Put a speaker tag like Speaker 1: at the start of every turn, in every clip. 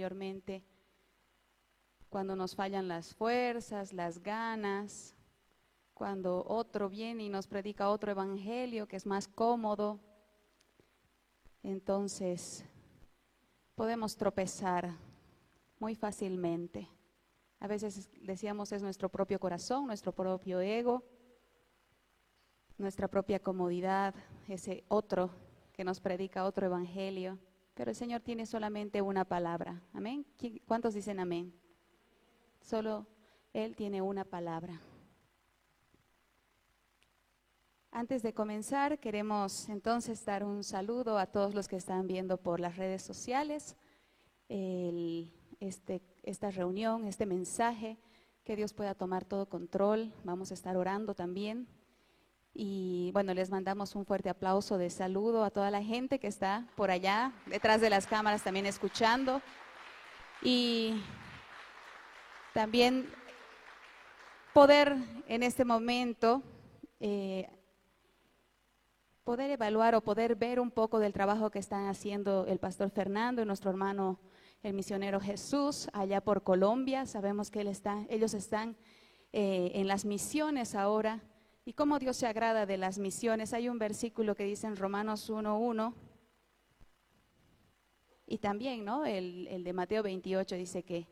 Speaker 1: anteriormente, cuando nos fallan las fuerzas, las ganas, cuando otro viene y nos predica otro evangelio que es más cómodo, entonces podemos tropezar muy fácilmente. A veces decíamos es nuestro propio corazón, nuestro propio ego, nuestra propia comodidad, ese otro que nos predica otro evangelio. Pero el Señor tiene solamente una palabra. Amén. ¿Cuántos dicen amén? Solo Él tiene una palabra. Antes de comenzar, queremos entonces dar un saludo a todos los que están viendo por las redes sociales este, esta reunión, este mensaje, que Dios pueda tomar todo control. Vamos a estar orando también y bueno, les mandamos un fuerte aplauso de saludo a toda la gente que está por allá, detrás de las cámaras también escuchando. Y también poder en este momento, eh, poder evaluar o poder ver un poco del trabajo que están haciendo el pastor Fernando y nuestro hermano el misionero Jesús allá por Colombia. Sabemos que él está, ellos están eh, en las misiones ahora y cómo Dios se agrada de las misiones. Hay un versículo que dice en Romanos 1.1 y también ¿no? el, de Mateo 28 dice que,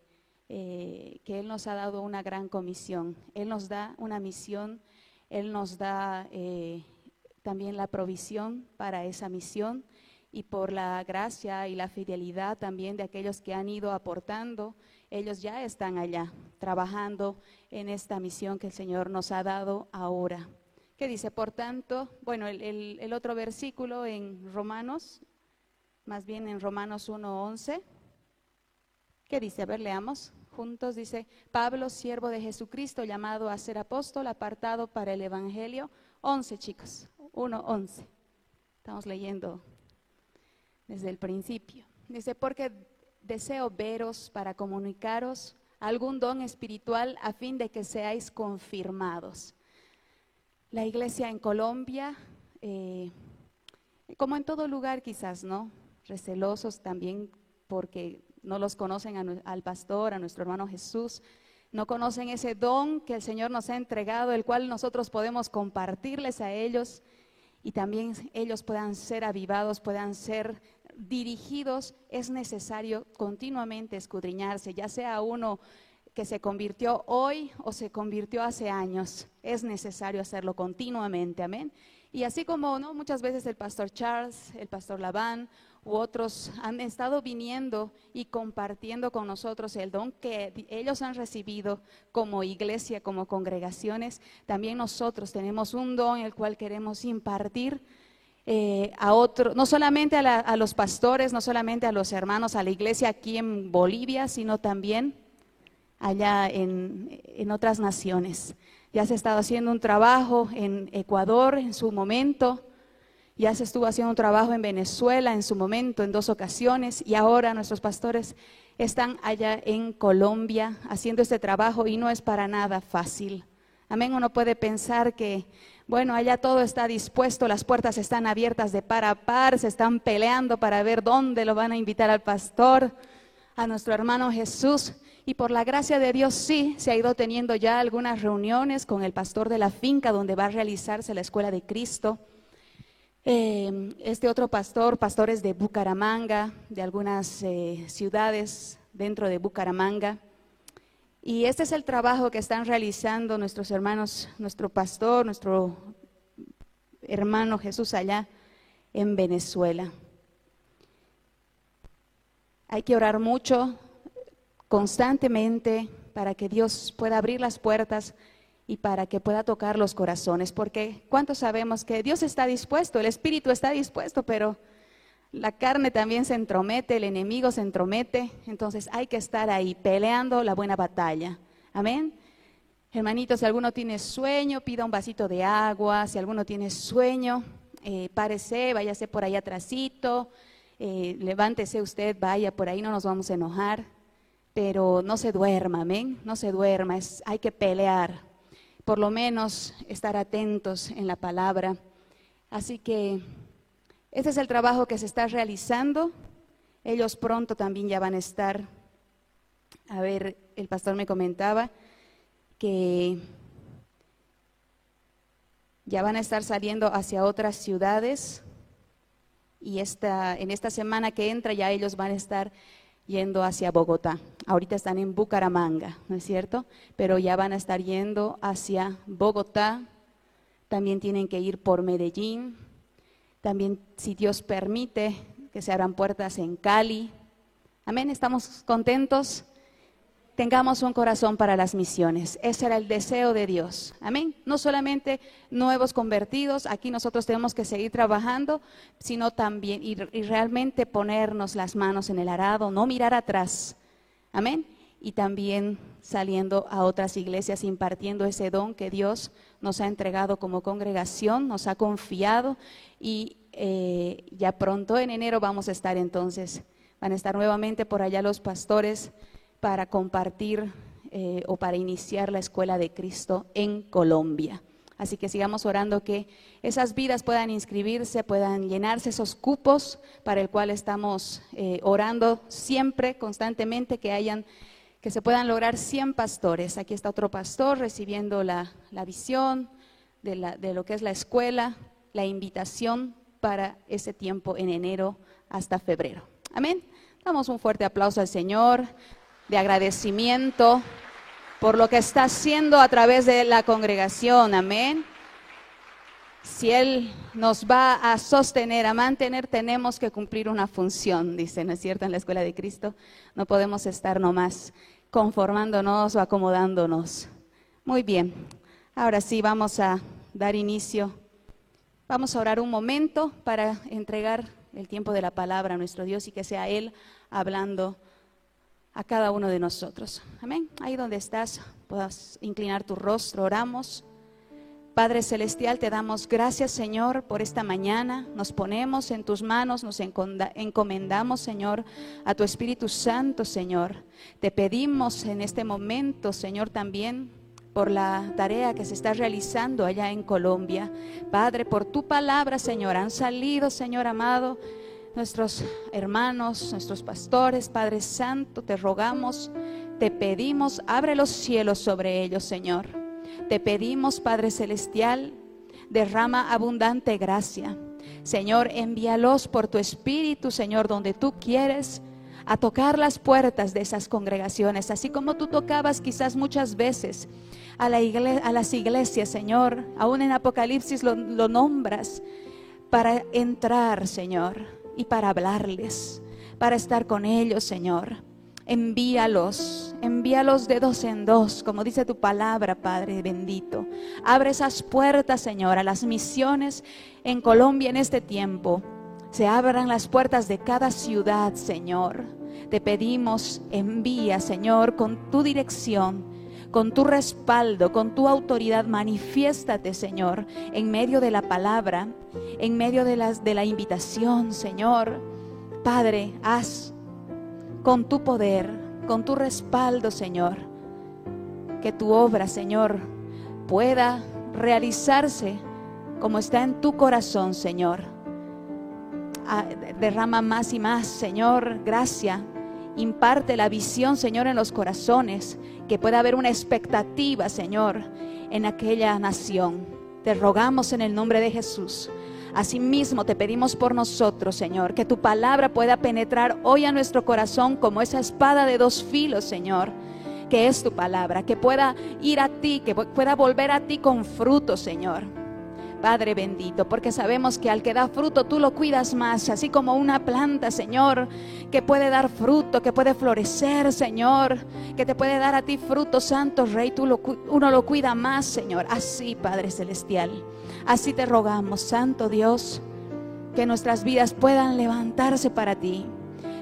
Speaker 1: eh, que Él nos ha dado una gran comisión. Él nos da una misión, Él nos da eh, también la provisión para esa misión y por la gracia y la fidelidad también de aquellos que han ido aportando ellos ya están allá trabajando en esta misión que el Señor nos ha dado ahora. ¿Qué dice? Por tanto, bueno, el, otro versículo en Romanos, más bien en Romanos 1.11, ¿qué dice? A ver, leamos juntos. Dice, Pablo, siervo de Jesucristo, llamado a ser apóstol, apartado para el Evangelio. 11, chicos, 1.11. Estamos leyendo desde el principio. Dice, porque deseo veros para comunicaros algún don espiritual a fin de que seáis confirmados. La iglesia en Colombia, eh, como en todo lugar quizás, ¿no? Recelosos también porque no los conocen al pastor, a nuestro hermano Jesús, no conocen ese don que el Señor nos ha entregado, el cual nosotros podemos compartirles a ellos y también ellos puedan ser avivados, puedan ser dirigidos, es necesario continuamente escudriñarse, ya sea uno que se convirtió hoy o se convirtió hace años. Es necesario hacerlo continuamente, amén. Y así como ¿no? muchas veces el pastor Charles, el pastor Laván u otros han estado viniendo y compartiendo con nosotros el don que ellos han recibido como iglesia, como congregaciones, también nosotros tenemos un don el cual queremos impartir eh, a otros, no solamente a, los pastores, no solamente a los hermanos, a la iglesia aquí en Bolivia, sino también allá en, en otras naciones. Ya se ha estado haciendo un trabajo en Ecuador en su momento, ya se estuvo haciendo un trabajo en Venezuela en su momento, en dos ocasiones, y ahora nuestros pastores están allá en Colombia haciendo este trabajo y no es para nada fácil. Amén, uno puede pensar que bueno, allá todo está dispuesto, las puertas están abiertas de par a par, se están peleando para ver dónde lo van a invitar al pastor, a nuestro hermano Jesús. Y por la gracia de Dios sí, se ha ido teniendo ya algunas reuniones con el pastor de la finca donde va a realizarse la escuela de Cristo. Eh, este otro pastor, pastores de Bucaramanga, de algunas eh, ciudades dentro de Bucaramanga. Y este es el trabajo que están realizando nuestros hermanos, nuestro pastor, nuestro hermano Jesús allá en Venezuela. Hay que orar mucho, constantemente, para que Dios pueda abrir las puertas y para que pueda tocar los corazones, porque ¿cuántos sabemos que Dios está dispuesto, el Espíritu está dispuesto, pero la carne también se entromete, el enemigo se entromete, entonces hay que estar ahí peleando la buena batalla. Amén. Hermanitos, si alguno tiene sueño, pida un vasito de agua. Si alguno tiene sueño, eh, párese, váyase por ahí atrásito, eh, levántese usted, vaya por ahí, no nos vamos a enojar. Pero no se duerma, amén. No se duerma, hay que pelear. Por lo menos estar atentos en la palabra. Así que este es el trabajo que se está realizando. Ellos pronto también ya van a estar A ver, el pastor me comentaba que ya van a estar saliendo hacia otras ciudades y esta, en esta semana que entra ya ellos van a estar yendo hacia Bogotá. Ahorita están en Bucaramanga, ¿no es cierto? Pero ya van a estar yendo hacia Bogotá. También tienen que ir por Medellín. También, si Dios permite, que se abran puertas en Cali. Amén, estamos contentos tengamos un corazón para las misiones. Ese era el deseo de Dios. Amén. No solamente nuevos convertidos, aquí nosotros tenemos que seguir trabajando, sino también y, realmente ponernos las manos en el arado, no mirar atrás. Amén. Y también saliendo a otras iglesias, impartiendo ese don que Dios nos ha entregado como congregación, nos ha confiado y eh, ya pronto en enero vamos a estar entonces, van a estar nuevamente por allá los pastores para compartir eh, o para iniciar la escuela de Cristo en Colombia. Así que sigamos orando que esas vidas puedan inscribirse, puedan llenarse esos cupos para el cual estamos eh, orando siempre, constantemente, que hayan, que se puedan lograr 100 pastores. Aquí está otro pastor recibiendo la, visión de, la, de lo que es la escuela, la invitación para ese tiempo en enero hasta febrero. Amén. Damos un fuerte aplauso al Señor de agradecimiento por lo que está haciendo a través de la congregación. Amén. Si Él nos va a sostener, a mantener, tenemos que cumplir una función, dice, ¿no es cierto? En la escuela de Cristo no podemos estar nomás conformándonos o acomodándonos. Muy bien, ahora sí vamos a dar inicio. Vamos a orar un momento para entregar el tiempo de la palabra a nuestro Dios y que sea Él hablando a cada uno de nosotros. Amén. Ahí donde estás, puedas inclinar tu rostro, oramos. Padre Celestial, te damos gracias, Señor, por esta mañana. Nos ponemos en tus manos, nos encomendamos, Señor, a tu Espíritu Santo, Señor. Te pedimos en este momento, Señor, también por la tarea que se está realizando allá en Colombia. Padre, por tu palabra, Señor, han salido, Señor amado, nuestros hermanos, nuestros pastores, Padre Santo, te rogamos, te pedimos, abre los cielos sobre ellos, Señor. Te pedimos, Padre Celestial, derrama abundante gracia. Señor, envíalos por tu Espíritu, Señor, donde tú quieres a tocar las puertas de esas congregaciones, así como tú tocabas quizás muchas veces a, la las iglesias, Señor, aún en Apocalipsis lo nombras, para entrar, Señor y para hablarles, para estar con ellos, Señor. Envíalos, envíalos de dos en dos, como dice tu palabra, Padre bendito. Abre esas puertas, Señor, a las misiones en Colombia en este tiempo. Se abran las puertas de cada ciudad, Señor. Te pedimos, envía, Señor, con tu dirección con tu respaldo, con tu autoridad, manifiéstate, Señor, en medio de la palabra, en medio de, las, de la invitación, Señor. Padre, haz con tu poder, con tu respaldo, Señor, que tu obra, Señor, pueda realizarse como está en tu corazón, Señor. Ah, derrama más y más, Señor, gracia. Imparte la visión, Señor, en los corazones que pueda haber una expectativa, Señor, en aquella nación. Te rogamos en el nombre de Jesús. Asimismo te pedimos por nosotros, Señor, que tu palabra pueda penetrar hoy a nuestro corazón como esa espada de dos filos, Señor, que es tu palabra, que pueda ir a ti, que pueda volver a ti con fruto, Señor. Padre bendito, porque sabemos que al que da fruto tú lo cuidas más, así como una planta, Señor, que puede dar fruto, que puede florecer, Señor, que te puede dar a ti fruto, Santo Rey, tú uno lo cuida más, Señor. Así, Padre Celestial, así te rogamos, Santo Dios, que nuestras vidas puedan levantarse para ti.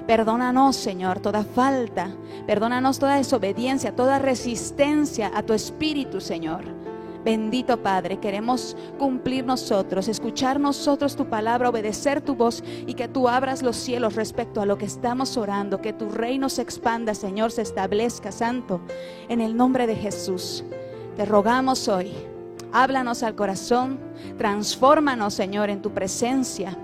Speaker 1: Perdónanos, Señor, toda falta. Perdónanos toda desobediencia, toda resistencia a tu espíritu, Señor. Bendito Padre, queremos cumplir nosotros, escuchar nosotros tu palabra, obedecer tu voz y que tú abras los cielos respecto a lo que estamos orando, que tu reino se expanda, Señor, se establezca, Santo, en el nombre de Jesús. Te rogamos hoy, háblanos al corazón, transfórmanos, Señor, en tu presencia.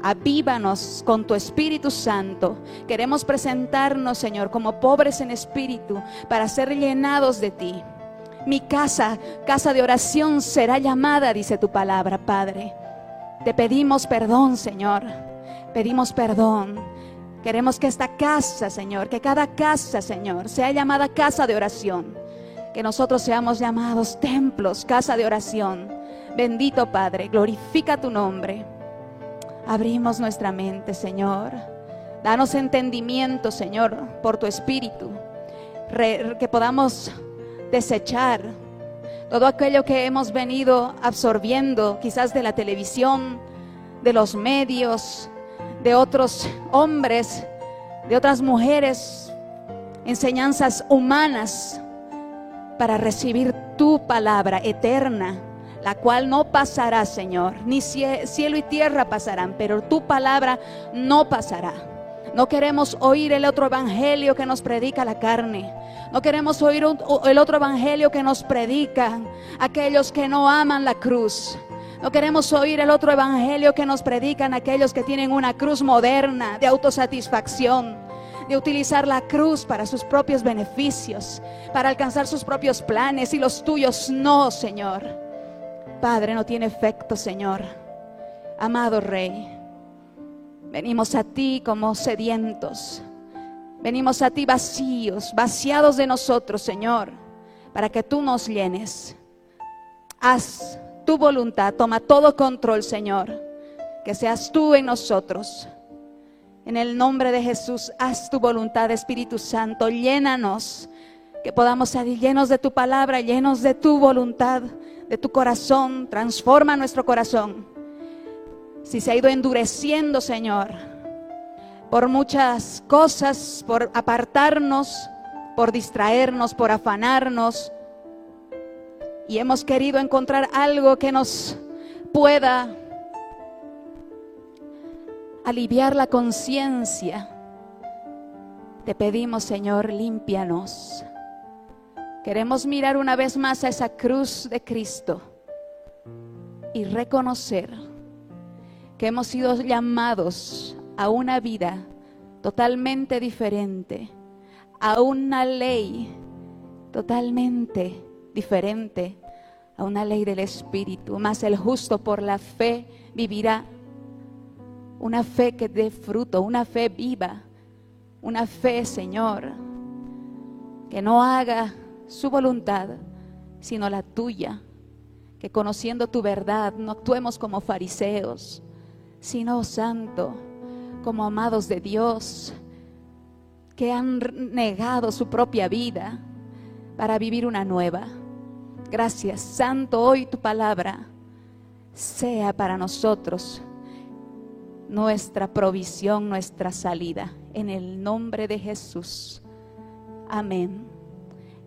Speaker 1: Avívanos con tu Espíritu Santo. Queremos presentarnos, Señor, como pobres en espíritu para ser llenados de ti. Mi casa, casa de oración, será llamada, dice tu palabra, Padre. Te pedimos perdón, Señor. Pedimos perdón. Queremos que esta casa, Señor, que cada casa, Señor, sea llamada casa de oración. Que nosotros seamos llamados templos, casa de oración. Bendito Padre, glorifica tu nombre. Abrimos nuestra mente, Señor. Danos entendimiento, Señor, por tu Espíritu. que podamos desechar todo aquello que hemos venido absorbiendo, quizás de la televisión, de los medios, de otros hombres, de otras mujeres, enseñanzas humanas, para recibir tu palabra eterna la cual no pasará, Señor. Ni cielo y tierra pasarán, pero tu palabra no pasará. No queremos oír el otro evangelio que nos predica la carne. No queremos oír el otro evangelio que nos predican aquellos que no aman la cruz. No queremos oír el otro evangelio que nos predican aquellos que tienen una cruz moderna de autosatisfacción, de utilizar la cruz para sus propios beneficios, para alcanzar sus propios planes y los tuyos no, Señor. Padre, no tiene efecto, Señor. Amado Rey, venimos a ti como sedientos. Venimos a ti vacíos, vaciados de nosotros, Señor, para que tú nos llenes. Haz tu voluntad, toma todo control, Señor. Que seas tú en nosotros. En el nombre de Jesús, haz tu voluntad, Espíritu Santo. Llénanos, que podamos ser llenos de tu palabra, llenos de tu voluntad de tu corazón, transforma nuestro corazón. Si se ha ido endureciendo, Señor, por muchas cosas, por apartarnos, por distraernos, por afanarnos, y hemos querido encontrar algo que nos pueda aliviar la conciencia, te pedimos, Señor, límpianos. Queremos mirar una vez más a esa cruz de Cristo y reconocer que hemos sido llamados a una vida totalmente diferente, a una ley totalmente diferente, a una ley del Espíritu. Más el justo por la fe vivirá una fe que dé fruto, una fe viva, una fe, Señor, que no haga su voluntad, sino la tuya. Que conociendo tu verdad no actuemos como fariseos, sino santo, como amados de Dios, que han negado su propia vida para vivir una nueva. Gracias, Santo, hoy tu palabra sea para nosotros nuestra provisión, nuestra salida. En el nombre de Jesús. Amén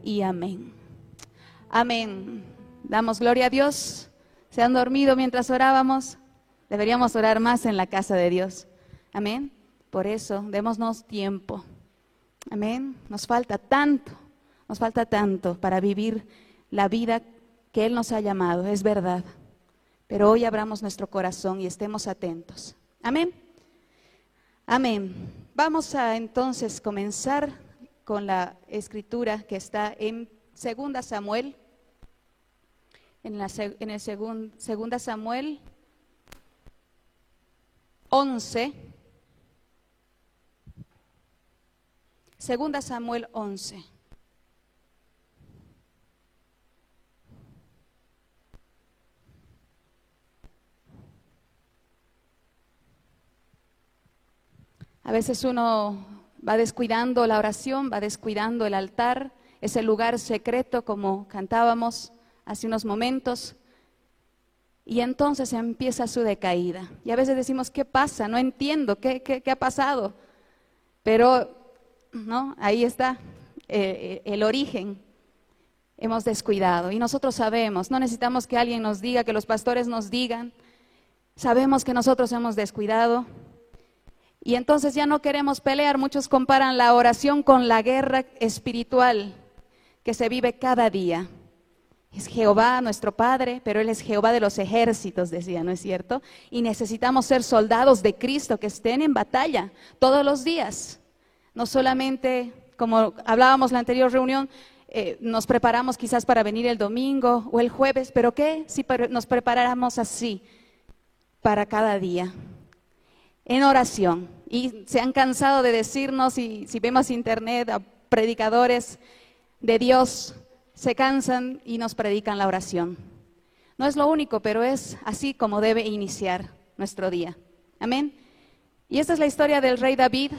Speaker 1: y amén. Amén. Damos gloria a Dios. ¿Se han dormido mientras orábamos? Deberíamos orar más en la casa de Dios. Amén. Por eso, démonos tiempo. Amén. Nos falta tanto, nos falta tanto para vivir la vida que Él nos ha llamado, es verdad. Pero hoy abramos nuestro corazón y estemos atentos. Amén. Amén. Vamos a entonces comenzar con la escritura que está en 2 Samuel, en, la, en el 2 Samuel 11, 2 Samuel 11. A veces uno va descuidando la oración, va descuidando el altar, ese lugar secreto como cantábamos hace unos momentos. Y entonces empieza su decaída. Y a veces decimos, ¿qué pasa? No entiendo, ¿qué, qué, ha pasado? Pero, ¿no? Ahí está eh, el origen. Hemos descuidado. Y nosotros sabemos, no necesitamos que alguien nos diga, que los pastores nos digan. Sabemos que nosotros hemos descuidado, y entonces ya no queremos pelear. Muchos comparan la oración con la guerra espiritual que se vive cada día. Es Jehová nuestro Padre, pero Él es Jehová de los ejércitos, decía, ¿no es cierto? Y necesitamos ser soldados de Cristo que estén en batalla todos los días. No solamente, como hablábamos la anterior reunión, eh, nos preparamos quizás para venir el domingo o el jueves, pero ¿qué si nos preparáramos así para cada día? En oración. Y se han cansado de decirnos, y si vemos internet, a predicadores de Dios, se cansan y nos predican la oración. No es lo único, pero es así como debe iniciar nuestro día. Amén. Y esta es la historia del rey David,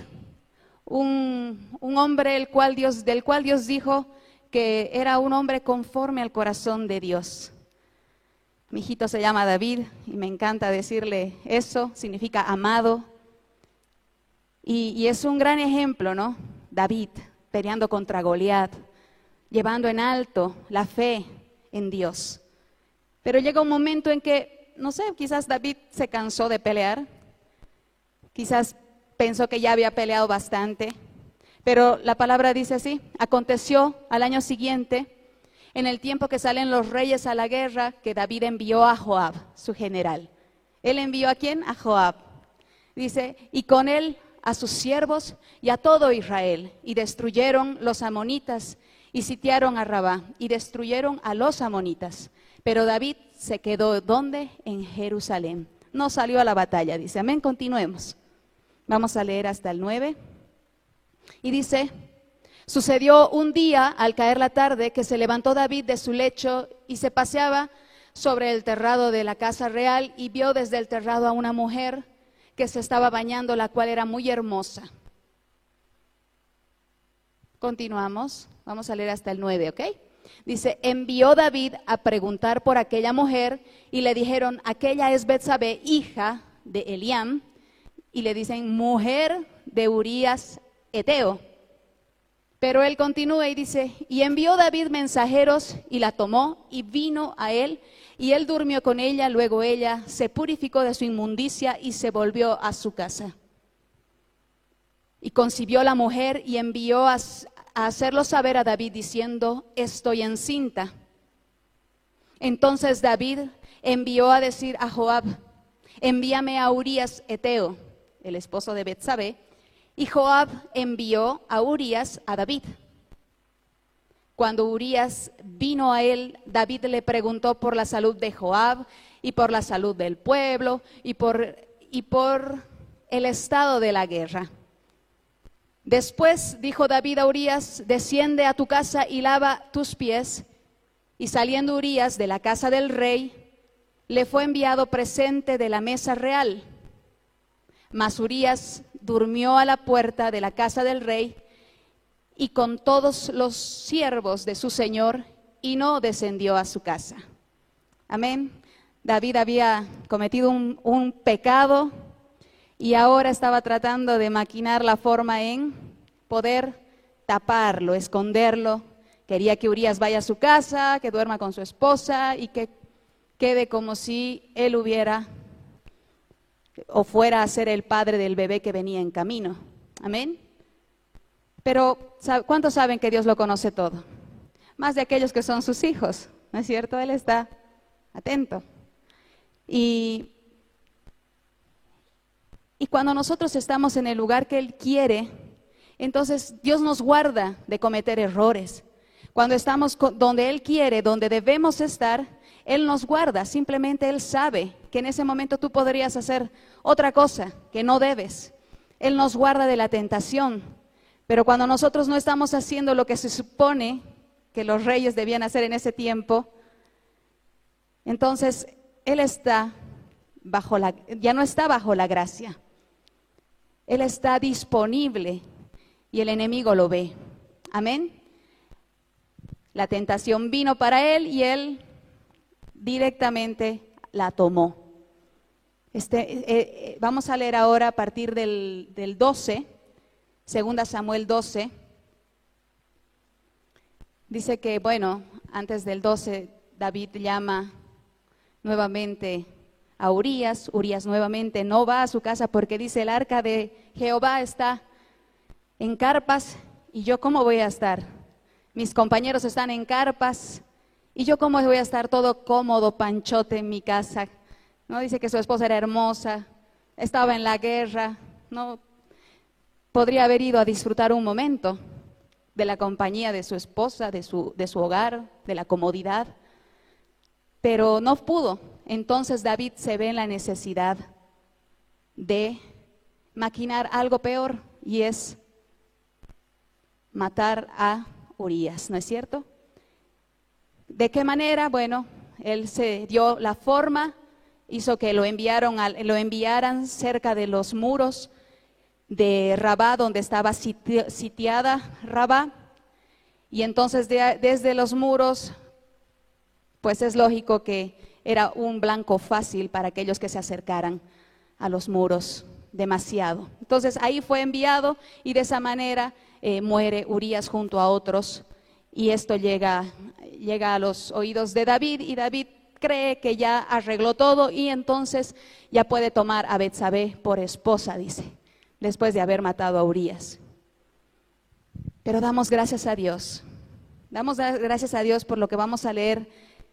Speaker 1: un, un hombre el cual Dios, del cual Dios dijo, que era un hombre conforme al corazón de Dios. Mi hijito se llama David y me encanta decirle eso, significa amado. Y, es un gran ejemplo, ¿no? David peleando contra Goliat, llevando en alto la fe en Dios. Pero llega un momento en que, no sé, quizás David se cansó de pelear, quizás pensó que ya había peleado bastante pero la palabra dice así, aconteció al año siguiente, en el tiempo que salen los reyes a la guerra, que David envió a Joab, su general. Él envió a quién? A Joab. Dice, y con él a sus siervos y a todo Israel, y destruyeron los amonitas y sitiaron a Rabá, y destruyeron a los amonitas. Pero David se quedó, ¿dónde? En Jerusalén. No salió a la batalla, dice. Amén, continuemos. Vamos a leer hasta el 9. Y dice, sucedió un día al caer la tarde que se levantó David de su lecho y se paseaba sobre el terrado de la casa real y vio desde el terrado a una mujer que se estaba bañando, la cual era muy hermosa. Continuamos, vamos a leer hasta el 9, ¿ok? Dice, envió David a preguntar por aquella mujer y le dijeron, aquella es Betsabé, hija de Eliam, y le dicen, mujer de Urías Eteo. Pero él continúa y dice, y envió David mensajeros y la tomó y vino a él y él durmió con ella, luego ella se purificó de su inmundicia y se volvió a su casa. Y concibió la mujer y envió a, hacerlo saber a David diciendo, estoy encinta. Entonces David envió a decir a Joab, envíame a Urias Eteo, el esposo de Betsabé, y Joab envió a Urias a David. Cuando Urias vino a él, David le preguntó por la salud de Joab y por la salud del pueblo y por, y por el estado de la guerra. Después dijo David a Urias, desciende a tu casa y lava tus pies. Y saliendo Urias de la casa del rey, le fue enviado presente de la mesa real. Mas Urias durmió a la puerta de la casa del rey y con todos los siervos de su señor y no descendió a su casa. Amén. David había cometido un, pecado y ahora estaba tratando de maquinar la forma en poder taparlo, esconderlo. Quería que Urias vaya a su casa, que duerma con su esposa y que quede como si él hubiera o fuera a ser el padre del bebé que venía en camino. Amén. Pero ¿cuántos saben que Dios lo conoce todo? Más de aquellos que son sus hijos, ¿no es cierto? Él está atento. Y, y cuando nosotros estamos en el lugar que Él quiere, entonces Dios nos guarda de cometer errores. Cuando estamos donde Él quiere, donde debemos estar, él nos guarda, simplemente Él sabe en ese momento tú podrías hacer otra cosa que no debes. Él nos guarda de la tentación. Pero cuando nosotros no estamos haciendo lo que se supone que los reyes debían hacer en ese tiempo, entonces Él está bajo la, ya no está bajo la gracia. Él está disponible y el enemigo lo ve. Amén. La tentación vino para Él y Él directamente la tomó. Este, eh, eh, vamos a leer ahora a partir del, del 12, segunda Samuel 12. Dice que, bueno, antes del 12, David llama nuevamente a Urias. Urias nuevamente no va a su casa porque dice, el arca de Jehová está en carpas y yo cómo voy a estar. Mis compañeros están en carpas Y yo cómo voy a estar todo cómodo, panchote en mi casa. No dice que su esposa era hermosa, estaba en la guerra, no podría haber ido a disfrutar un momento de la compañía de su esposa, de su, de su hogar, de la comodidad, pero no pudo. Entonces David se ve en la necesidad de maquinar algo peor y es matar a Urias, ¿no es cierto? ¿De qué manera? Bueno, él se dio la forma, hizo que lo, enviaron lo enviaran cerca de los muros de Rabá, donde estaba sitiada Rabá. Y entonces desde los muros, pues es lógico que era un blanco fácil para aquellos que se acercaran a los muros demasiado. Entonces ahí fue enviado y de esa manera eh, muere Urias junto a otros y esto llega, llega a los oídos de David y David cree que ya arregló todo y entonces ya puede tomar a Betsabé por esposa, dice, después de haber matado a Urias. Pero damos gracias a Dios. Damos gracias a Dios por lo que vamos a leer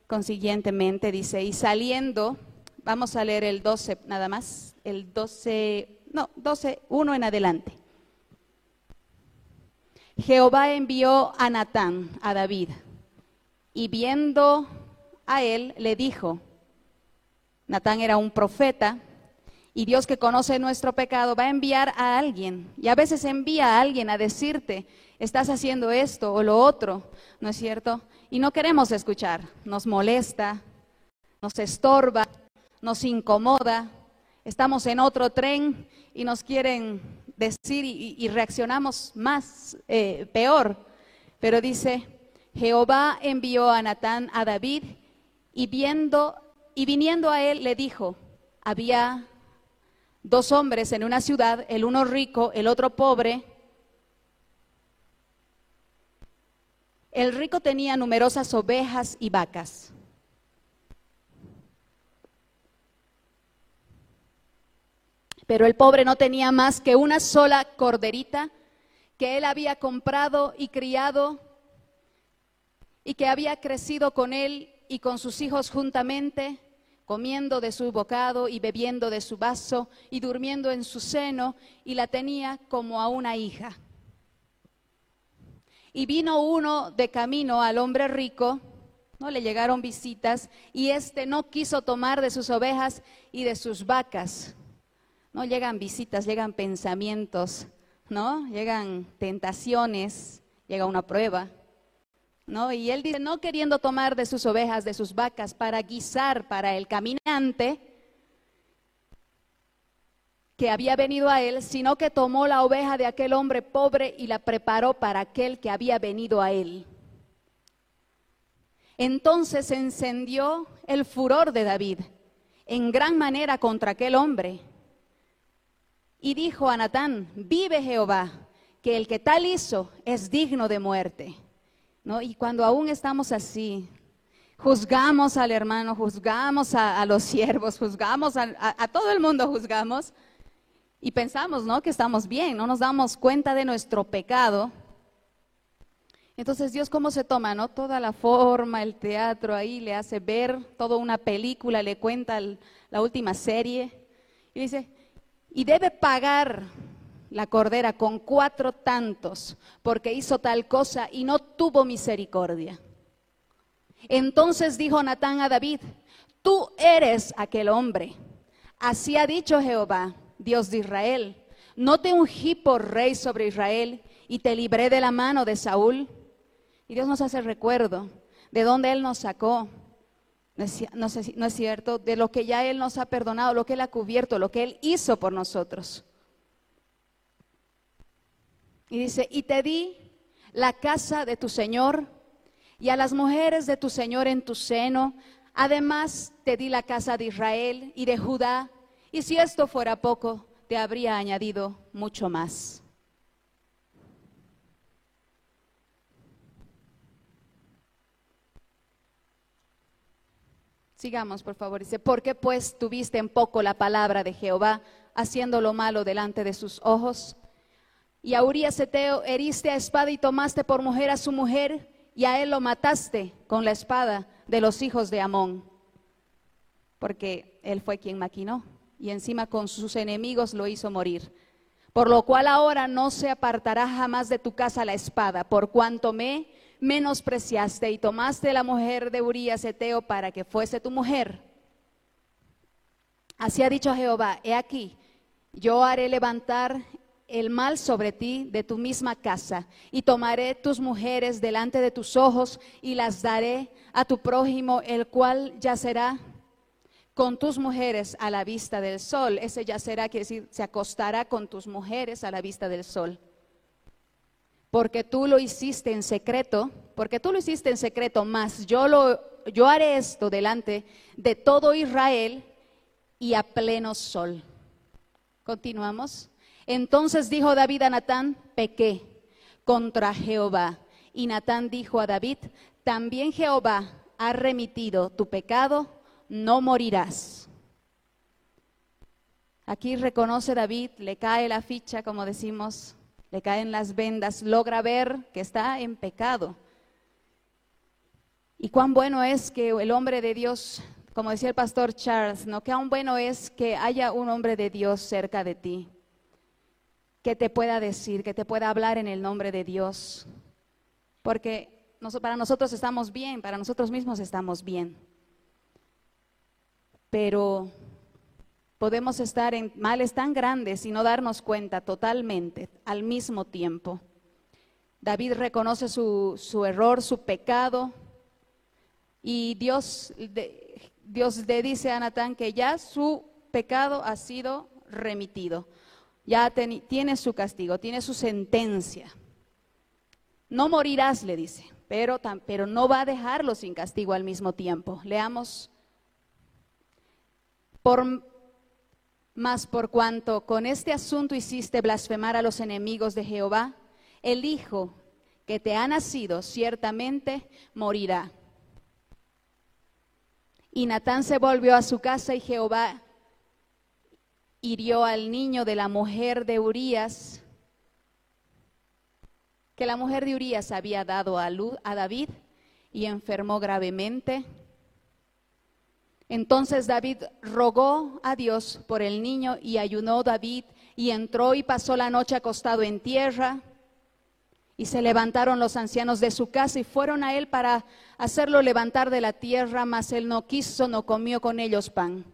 Speaker 1: consiguientemente, dice, y saliendo, vamos a leer el 12 nada más, el 12, no, 12, 1 en adelante. Jehová envió a Natán, a David, y viendo a él le dijo, Natán era un profeta, y Dios que conoce nuestro pecado va a enviar a alguien, y a veces envía a alguien a decirte, estás haciendo esto o lo otro, ¿no es cierto? Y no queremos escuchar, nos molesta, nos estorba, nos incomoda, estamos en otro tren y nos quieren decir y, reaccionamos más, eh, peor. Pero dice, Jehová envió a Natán a David y viendo y viniendo a él le dijo, había dos hombres en una ciudad, el uno rico, el otro pobre. El rico tenía numerosas ovejas y vacas. Pero el pobre no tenía más que una sola corderita que él había comprado y criado y que había crecido con él y con sus hijos juntamente, comiendo de su bocado y bebiendo de su vaso y durmiendo en su seno, y la tenía como a una hija. Y vino uno de camino al hombre rico, no le llegaron visitas, y éste no quiso tomar de sus ovejas y de sus vacas no llegan visitas, llegan pensamientos, ¿no? Llegan tentaciones, llega una prueba, Y él dice, no queriendo tomar de sus ovejas, de sus vacas, para guisar para el caminante que había venido a él, sino que tomó la oveja de aquel hombre pobre y la preparó para aquel que había venido a él. Entonces encendió el furor de David en gran manera contra aquel hombre y dijo a Natán, vive Jehová, que el que tal hizo es digno de muerte. ¿No? Y cuando aún estamos así, juzgamos al hermano, juzgamos a, los siervos, juzgamos a, todo el mundo, juzgamos y pensamos, ¿no? Que estamos bien, no nos damos cuenta de nuestro pecado. Entonces Dios cómo se toma, ¿no? Toda la forma, el teatro ahí le hace ver toda una película, le cuenta la última serie y dice, y debe pagar la cordera con cuatro tantos porque hizo tal cosa y no tuvo misericordia. Entonces dijo Natán a David, tú eres aquel hombre. Así ha dicho Jehová, Dios de Israel, no te ungí por rey sobre Israel y te libré de la mano de Saúl. Y Dios nos hace recuerdo de dónde Él nos sacó, no es, cierto, de lo que ya Él nos ha perdonado, lo que Él ha cubierto, lo que Él hizo por nosotros. Y dice, y te di la casa de tu Señor y a las mujeres de tu Señor en tu seno. Además te di la casa de Israel y de Judá. Y si esto fuera poco, te habría añadido mucho más. Sigamos, por favor. Dice, ¿por qué pues tuviste en poco la palabra de Jehová, haciendo lo malo delante de sus ojos? Y a Urias Eteo heriste a espada y tomaste por mujer a su mujer, y a él lo mataste con la espada, de los hijos de Amón, porque él fue quien maquinó y encima con sus enemigos lo hizo morir. Por lo cual ahora no se apartará jamás de tu casa la espada, por cuanto me menospreciaste y tomaste la mujer de Urías Eteo para que fuese tu mujer. Así ha dicho Jehová, he aquí, yo haré levantar el mal sobre ti de tu misma casa, y tomaré tus mujeres delante de tus ojos y las daré a tu prójimo, el cual yacerá con tus mujeres a la vista del sol. Ese yacerá quiere decir, se acostará con tus mujeres a la vista del sol. Porque tú lo hiciste en secreto, porque tú lo hiciste en secreto, mas yo lo yo haré esto delante de todo Israel y a pleno sol. Continuamos. Entonces dijo David a Natán, pequé contra Jehová. Y Natán dijo a David, también Jehová ha remitido tu pecado, no morirás. Aquí reconoce David, le cae la ficha, como decimos, le caen las vendas, logra ver que está en pecado. Y cuán bueno es que el hombre de Dios, como decía el pastor Charles, ¿no? Cuán bueno es que haya un hombre de Dios cerca de ti que te pueda decir, que te pueda hablar en el nombre de Dios. Porque para nosotros estamos bien, para nosotros mismos estamos bien. Pero podemos estar en males tan grandes y no darnos cuenta totalmente al mismo tiempo. David reconoce su, su error, su pecado, y Dios, Dios le dice a Natán que ya su pecado ha sido remitido ya tiene su castigo, tiene su sentencia. No morirás, le dice, pero, no va a dejarlo sin castigo al mismo tiempo. Leamos. Por, más por cuanto con este asunto hiciste blasfemar a los enemigos de Jehová, el Hijo que te ha nacido ciertamente morirá. Y Natán se volvió a su casa y Jehová hirió al niño de la mujer de Urías, que la mujer de Urías había dado a, luz, a David y enfermó gravemente. Entonces David rogó a Dios por el niño y ayunó David y entró y pasó la noche acostado en tierra. Y se levantaron los ancianos de su casa y fueron a él para hacerlo levantar de la tierra, mas él no quiso, no comió con ellos pan.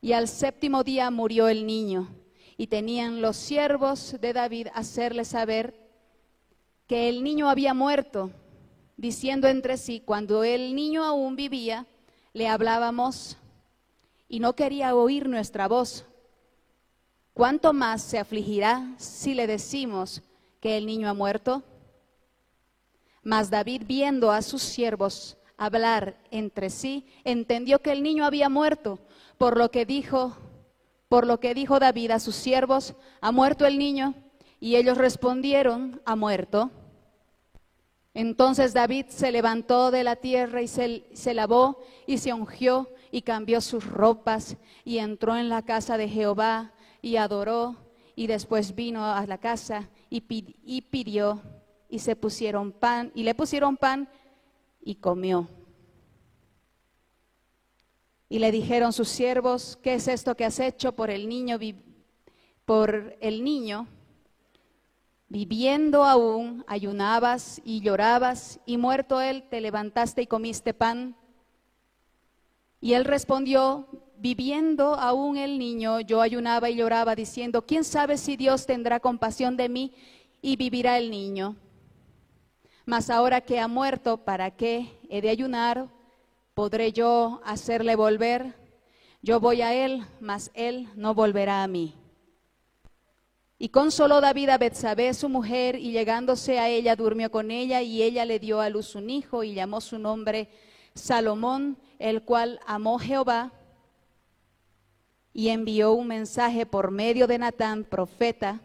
Speaker 1: Y al séptimo día murió el niño. Y tenían los siervos de David hacerle saber que el niño había muerto, diciendo entre sí, cuando el niño aún vivía, le hablábamos y no quería oír nuestra voz. ¿Cuánto más se afligirá si le decimos que el niño ha muerto? Mas David, viendo a sus siervos hablar entre sí, entendió que el niño había muerto por lo que dijo, por lo que dijo David a sus siervos, ¿ha muerto el niño? Y ellos respondieron, ha muerto. Entonces David se levantó de la tierra y se, lavó y se ungió y cambió sus ropas y entró en la casa de Jehová y adoró y después vino a la casa y, y pidió y se pusieron pan y le pusieron pan y comió. Y le dijeron sus siervos, ¿qué es esto que has hecho por el niño? Por el niño, viviendo aún, ayunabas y llorabas, y muerto él, te levantaste y comiste pan. Y él respondió, viviendo aún el niño, yo ayunaba y lloraba, diciendo, ¿quién sabe si Dios tendrá compasión de mí y vivirá el niño? Mas ahora que ha muerto, ¿para qué he de ayunar? ¿Podré yo hacerle volver? Yo voy a él, mas él no volverá a mí. Y consoló David a Betsabé, su mujer, y llegándose a ella durmió con ella, y ella le dio a luz un hijo, y llamó su nombre Salomón, el cual amó Jehová, y envió un mensaje por medio de Natán, profeta.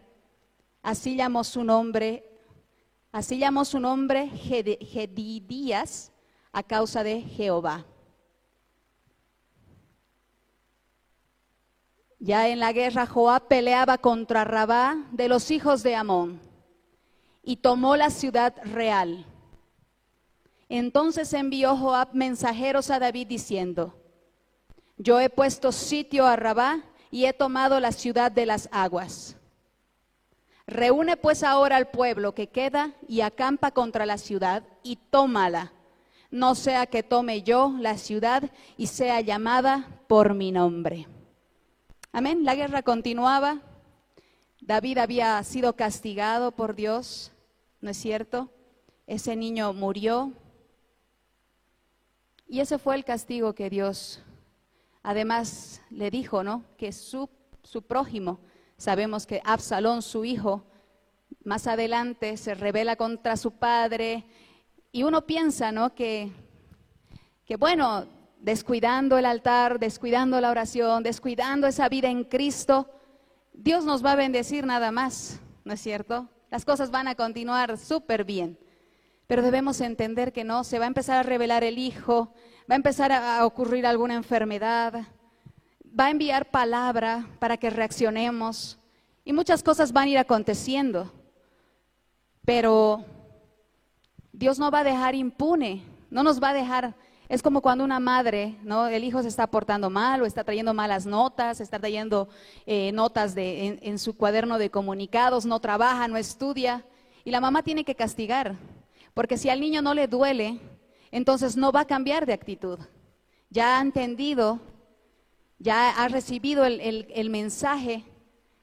Speaker 1: Así llamó su nombre, así llamó su nombre Gedidías, a causa de Jehová. Ya en la guerra Joab peleaba contra Rabá de los hijos de Amón y tomó la ciudad real. Entonces envió Joab mensajeros a David diciendo, yo he puesto sitio a Rabá y he tomado la ciudad de las aguas. Reúne pues ahora al pueblo que queda y acampa contra la ciudad y tómala, no sea que tome yo la ciudad y sea llamada por mi nombre. Amén. La guerra continuaba. David había sido castigado por Dios, ¿no es cierto? Ese niño murió. Y ese fue el castigo que Dios además le dijo, ¿no? Que su, su prójimo Sabemos que Absalón, su hijo, más adelante se revela contra su padre y uno piensa, ¿no? Que, que bueno, descuidando el altar, descuidando la oración, descuidando esa vida en Cristo, Dios nos va a bendecir nada más, ¿no es cierto? Las cosas van a continuar súper bien. Pero debemos entender que no, se va a empezar a revelar el Hijo, va a empezar a ocurrir alguna enfermedad, va a enviar palabra para que reaccionemos y muchas cosas van a ir aconteciendo. Pero Dios no va a dejar impune, no nos va a dejar. Es como cuando una madre, ¿no? El hijo se está portando mal o está trayendo malas notas, está trayendo eh, notas de, en su cuaderno de comunicados, no trabaja, no estudia. Y la mamá tiene que castigar, porque si al niño no le duele, entonces no va a cambiar de actitud. Ya ha entendido ya ha recibido el, mensaje,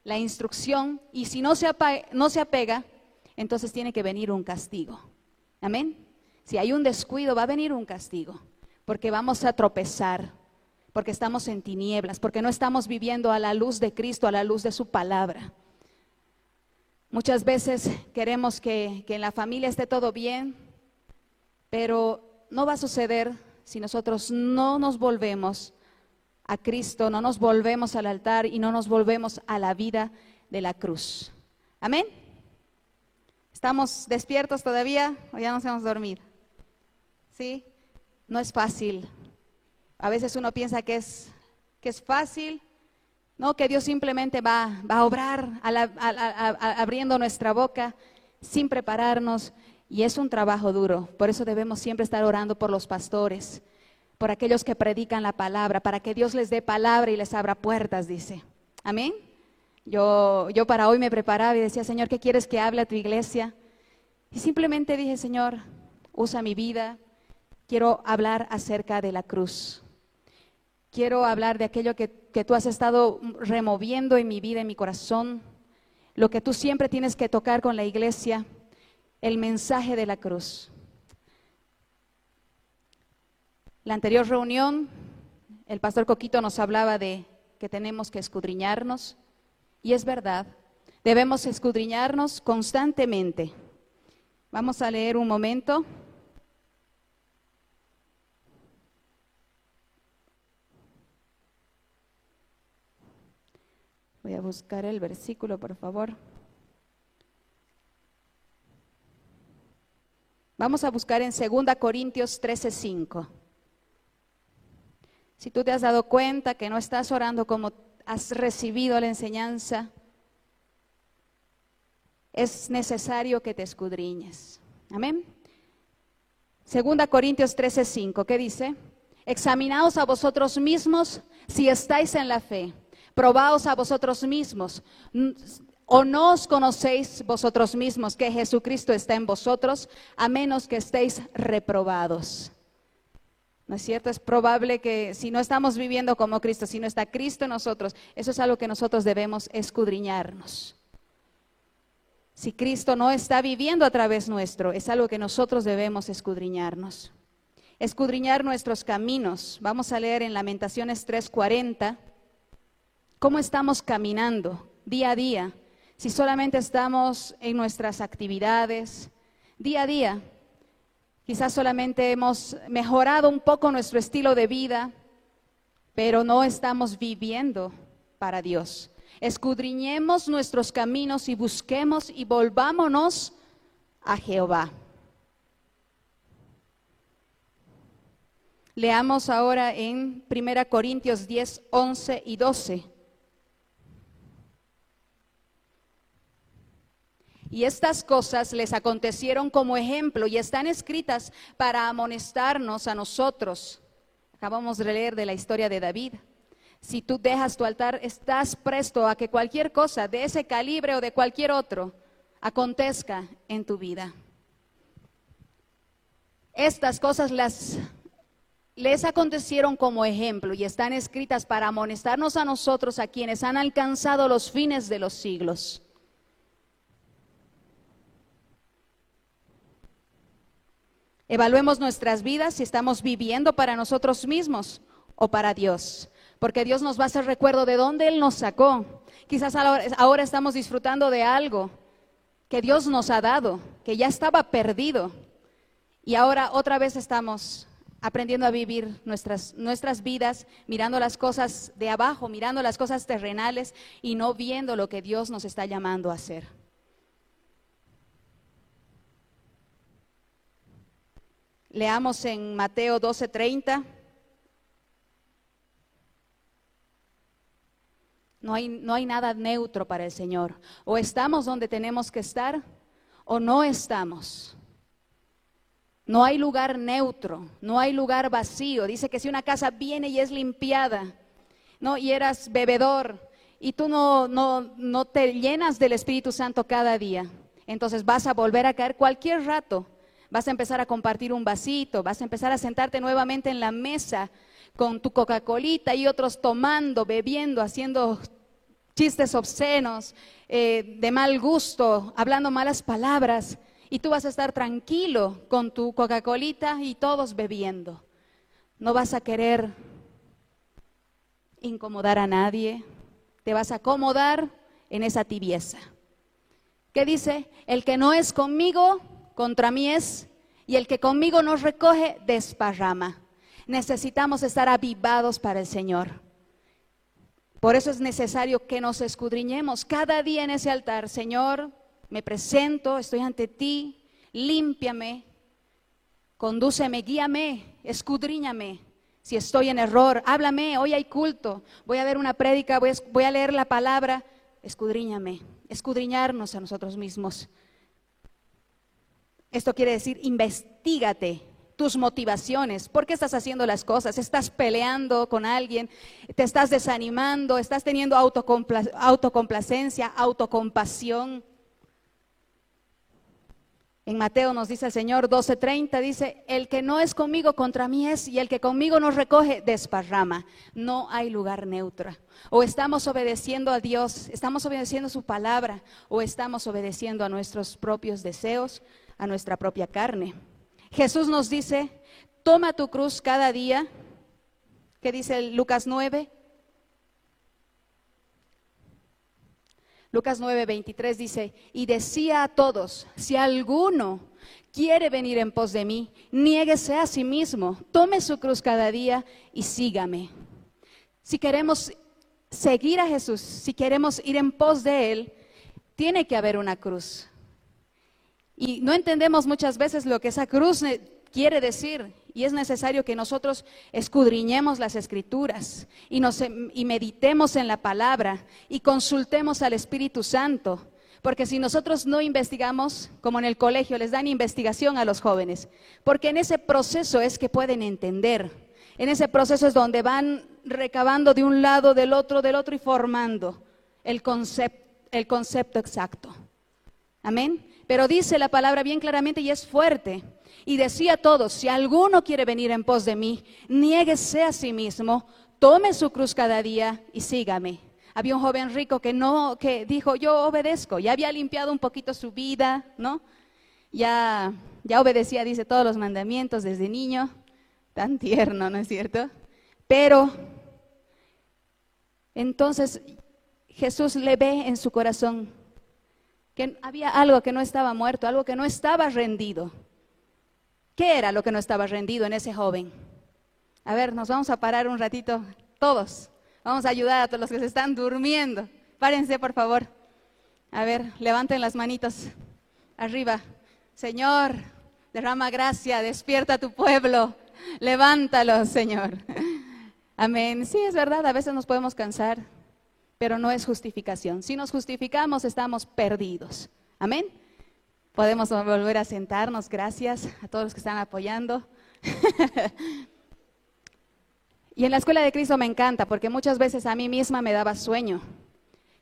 Speaker 1: la instrucción, y si no se, no se apega, entonces tiene que venir un castigo. Amén. Si hay un descuido, va a venir un castigo, porque vamos a tropezar, porque estamos en tinieblas, porque no estamos viviendo a la luz de Cristo, a la luz de su palabra. Muchas veces queremos que, que en la familia esté todo bien, pero no va a suceder si nosotros no nos volvemos a Cristo, no nos volvemos al altar y no nos volvemos a la vida de la cruz. Amén. ¿Estamos despiertos todavía o ya nos hemos dormir? ¿Sí? No es fácil. A veces uno piensa que es, que es fácil, ¿no? Que Dios simplemente va, va a obrar abriendo nuestra boca sin prepararnos y es un trabajo duro. Por eso debemos siempre estar orando por los pastores, por aquellos que predican la palabra, para que Dios les dé palabra y les abra puertas, dice. Amén. Yo, yo para hoy me preparaba y decía, Señor, ¿qué quieres que hable a tu iglesia? Y simplemente dije, Señor, usa mi vida, quiero hablar acerca de la cruz. Quiero hablar de aquello que, que tú has estado removiendo en mi vida, en mi corazón, lo que tú siempre tienes que tocar con la iglesia, el mensaje de la cruz. La anterior reunión, el pastor Coquito nos hablaba de que tenemos que escudriñarnos, y es verdad, debemos escudriñarnos constantemente. Vamos a leer un momento. Voy a buscar el versículo, por favor. Vamos a buscar en 2 Corintios 13:5. Si tú te has dado cuenta que no estás orando como has recibido la enseñanza, es necesario que te escudriñes. Amén. Segunda Corintios 13:5, ¿qué dice? Examinaos a vosotros mismos si estáis en la fe. Probaos a vosotros mismos. ¿O no os conocéis vosotros mismos que Jesucristo está en vosotros, a menos que estéis reprobados? ¿No es cierto? Es probable que si no estamos viviendo como Cristo, si no está Cristo en nosotros, eso es algo que nosotros debemos escudriñarnos. Si Cristo no está viviendo a través nuestro, es algo que nosotros debemos escudriñarnos. Escudriñar nuestros caminos. Vamos a leer en Lamentaciones 3:40 cómo estamos caminando día a día. Si solamente estamos en nuestras actividades, día a día, Quizás solamente hemos mejorado un poco nuestro estilo de vida, pero no estamos viviendo para Dios. Escudriñemos nuestros caminos y busquemos y volvámonos a Jehová. Leamos ahora en 1 Corintios 10, 11 y 12. Y estas cosas les acontecieron como ejemplo y están escritas para amonestarnos a nosotros. Acabamos de leer de la historia de David. Si tú dejas tu altar, estás presto a que cualquier cosa de ese calibre o de cualquier otro acontezca en tu vida. Estas cosas las les acontecieron como ejemplo y están escritas para amonestarnos a nosotros, a quienes han alcanzado los fines de los siglos. Evaluemos nuestras vidas si estamos viviendo para nosotros mismos o para Dios, porque Dios nos va a hacer recuerdo de dónde Él nos sacó. Quizás ahora estamos disfrutando de algo que Dios nos ha dado, que ya estaba perdido, y ahora otra vez estamos aprendiendo a vivir nuestras, nuestras vidas, mirando las cosas de abajo, mirando las cosas terrenales y no viendo lo que Dios nos está llamando a hacer. Leamos en Mateo 12:30. No hay, no hay nada neutro para el Señor. O estamos donde tenemos que estar o no estamos. No hay lugar neutro, no hay lugar vacío. Dice que si una casa viene y es limpiada, ¿no? Y eras bebedor y tú no, no, no te llenas del Espíritu Santo cada día, entonces vas a volver a caer cualquier rato vas a empezar a compartir un vasito, vas a empezar a sentarte nuevamente en la mesa con tu Coca-Colita y otros tomando, bebiendo, haciendo chistes obscenos, eh, de mal gusto, hablando malas palabras, y tú vas a estar tranquilo con tu Coca-Colita y todos bebiendo. No vas a querer incomodar a nadie, te vas a acomodar en esa tibieza. ¿Qué dice? El que no es conmigo, contra mí es, y el que conmigo nos recoge, desparrama. Necesitamos estar avivados para el Señor. Por eso es necesario que nos escudriñemos cada día en ese altar. Señor, me presento, estoy ante ti, límpiame, condúceme, guíame, escudriñame. Si estoy en error, háblame, hoy hay culto, voy a ver una prédica, voy a, voy a leer la palabra, escudriñame, escudriñarnos a nosotros mismos. Esto quiere decir, investigate tus motivaciones, por qué estás haciendo las cosas, estás peleando con alguien, te estás desanimando, estás teniendo autocomplacencia, autocompasión. En Mateo nos dice el Señor 12:30, dice, el que no es conmigo contra mí es, y el que conmigo nos recoge desparrama. No hay lugar neutro. O estamos obedeciendo a Dios, estamos obedeciendo su palabra, o estamos obedeciendo a nuestros propios deseos, a nuestra propia carne. Jesús nos dice, toma tu cruz cada día, ¿qué dice Lucas 9? Lucas 9, 23 dice, y decía a todos, si alguno quiere venir en pos de mí, niéguese a sí mismo, tome su cruz cada día y sígame. Si queremos seguir a Jesús, si queremos ir en pos de Él, tiene que haber una cruz. Y no entendemos muchas veces lo que esa cruz quiere decir. Y es necesario que nosotros escudriñemos las escrituras y, nos, y meditemos en la palabra y consultemos al Espíritu Santo. Porque si nosotros no investigamos, como en el colegio, les dan investigación a los jóvenes, porque en ese proceso es que pueden entender. En ese proceso es donde van recabando de un lado, del otro, del otro y formando el, el concepto exacto. Amén. Pero dice la palabra bien claramente y es fuerte. Y decía a todos, si alguno quiere venir en pos de mí, niéguese a sí mismo, tome su cruz cada día y sígame. Había un joven rico que no, que dijo, yo obedezco, ya había limpiado un poquito su vida, ¿no? Ya, ya obedecía, dice, todos los mandamientos desde niño, tan tierno, ¿no es cierto? Pero entonces Jesús le ve en su corazón que había algo que no estaba muerto, algo que no estaba rendido. ¿Qué era lo que no estaba rendido en ese joven? A ver, nos vamos a parar un ratito, todos. Vamos a ayudar a todos los que se están durmiendo. Párense, por favor. A ver, levanten las manitos arriba. Señor, derrama gracia, despierta a tu pueblo. Levántalo, Señor. Amén. Sí, es verdad, a veces nos podemos cansar pero no es justificación. Si nos justificamos, estamos perdidos. Amén. Podemos volver a sentarnos. Gracias a todos los que están apoyando. y en la escuela de Cristo me encanta porque muchas veces a mí misma me daba sueño,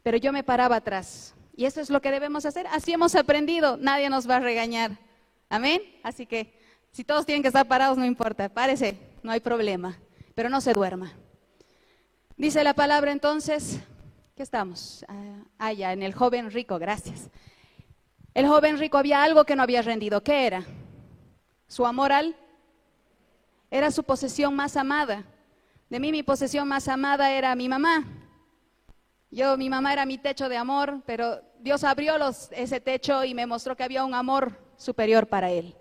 Speaker 1: pero yo me paraba atrás. Y eso es lo que debemos hacer. Así hemos aprendido. Nadie nos va a regañar. Amén. Así que si todos tienen que estar parados, no importa. Párese, no hay problema. Pero no se duerma. Dice la palabra entonces, ¿qué estamos? Ah, ah, ya, en el joven rico, gracias. El joven rico había algo que no había rendido. ¿Qué era? Su amor al... Era su posesión más amada. De mí mi posesión más amada era mi mamá. Yo, mi mamá era mi techo de amor, pero Dios abrió ese techo y me mostró que había un amor superior para él.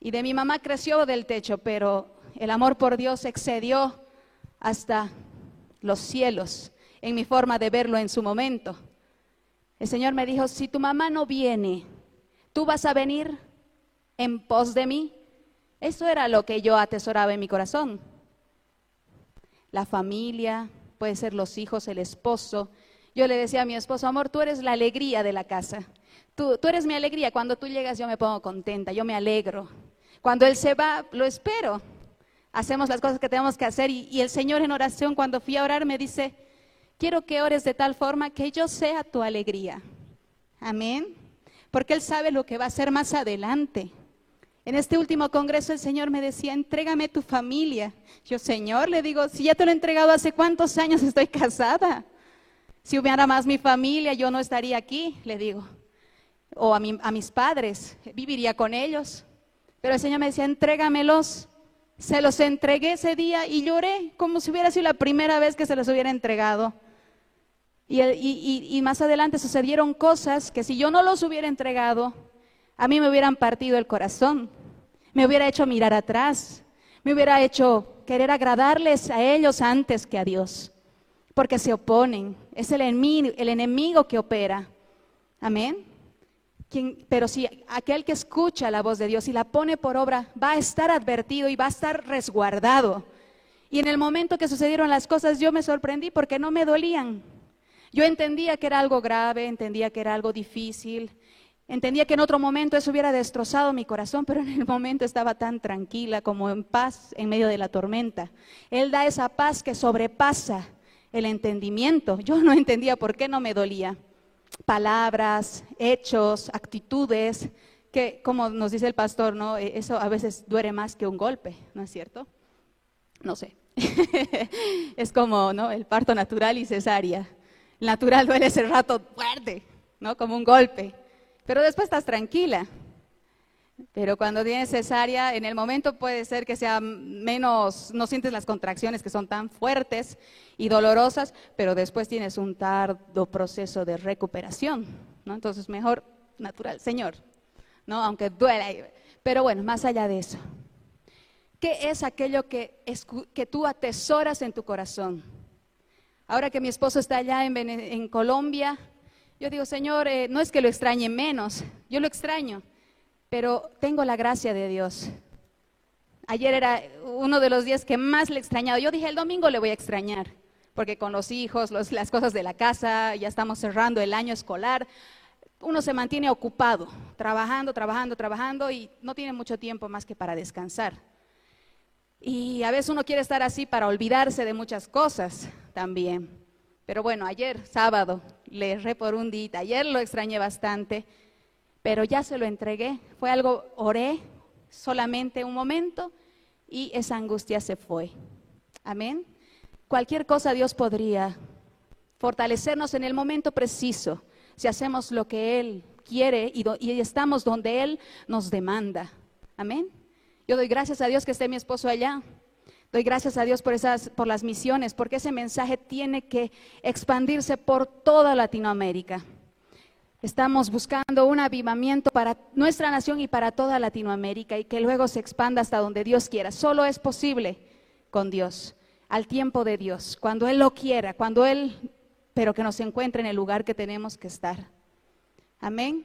Speaker 1: Y de mi mamá creció del techo, pero el amor por Dios excedió hasta los cielos en mi forma de verlo en su momento. El Señor me dijo, si tu mamá no viene, tú vas a venir en pos de mí. Eso era lo que yo atesoraba en mi corazón. La familia, puede ser los hijos, el esposo. Yo le decía a mi esposo, amor, tú eres la alegría de la casa. Tú, tú eres mi alegría. Cuando tú llegas yo me pongo contenta, yo me alegro. Cuando Él se va, lo espero. Hacemos las cosas que tenemos que hacer y, y el Señor en oración, cuando fui a orar, me dice, quiero que ores de tal forma que yo sea tu alegría. Amén. Porque Él sabe lo que va a hacer más adelante. En este último congreso el Señor me decía, entrégame tu familia. Yo, Señor, le digo, si ya te lo he entregado hace cuántos años estoy casada. Si hubiera más mi familia, yo no estaría aquí, le digo. O a, a mis padres, viviría con ellos. Pero el Señor me decía, entrégamelos. Se los entregué ese día y lloré como si hubiera sido la primera vez que se los hubiera entregado. Y, más adelante sucedieron cosas que si yo no los hubiera entregado, a mí me hubieran partido el corazón, me hubiera hecho mirar atrás, me hubiera hecho querer agradarles a ellos antes que a Dios, porque se oponen, es el enemigo, el enemigo que opera. Amén. pero si aquel que escucha la voz de Dios y la pone por obra, va a estar advertido y va a estar resguardado. Y en el momento que sucedieron las cosas, yo me sorprendí porque no me dolían. Yo entendía que era algo grave, entendía que era algo difícil, entendía que en otro momento eso hubiera destrozado mi corazón, pero en el momento estaba tan tranquila como en paz en medio de la tormenta. Él da esa paz que sobrepasa el entendimiento. Yo no entendía por qué no me dolía. Palabras, hechos, actitudes, que como nos dice el pastor, ¿no? E, eso a veces duele más que un golpe, ¿no es cierto? No sé. es como, ¿no? El parto natural y cesárea natural duele ese rato fuerte, ¿no? Como un golpe. Pero después estás tranquila. Pero cuando tienes cesárea, en el momento puede ser que sea menos, no sientes las contracciones que son tan fuertes y dolorosas, pero después tienes un tardo proceso de recuperación, ¿no? Entonces, mejor natural, Señor, ¿no? Aunque duela. Pero bueno, más allá de eso, ¿qué es aquello que, que tú atesoras en tu corazón? Ahora que mi esposo está allá en, Colombia, yo digo, Señor, eh, no es que lo extrañe menos, yo lo extraño, pero tengo la gracia de Dios. Ayer era uno de los días que más le he extrañado. Yo dije, el domingo le voy a extrañar, porque con los hijos, las cosas de la casa, ya estamos cerrando el año escolar. Uno se mantiene ocupado, trabajando, trabajando, trabajando y no tiene mucho tiempo más que para descansar. Y a veces uno quiere estar así para olvidarse de muchas cosas también. Pero bueno, ayer, sábado, le erré por un día, ayer lo extrañé bastante, pero ya se lo entregué. Fue algo, oré solamente un momento y esa angustia se fue. Amén. Cualquier cosa Dios podría fortalecernos en el momento preciso si hacemos lo que Él quiere y, y estamos donde Él nos demanda. Amén. Yo doy gracias a Dios que esté mi esposo allá. Doy gracias a Dios por, esas, por las misiones, porque ese mensaje tiene que expandirse por toda Latinoamérica. Estamos buscando un avivamiento para nuestra nación y para toda Latinoamérica y que luego se expanda hasta donde Dios quiera. Solo es posible con Dios, al tiempo de Dios, cuando Él lo quiera, cuando Él, pero que nos encuentre en el lugar que tenemos que estar. Amén.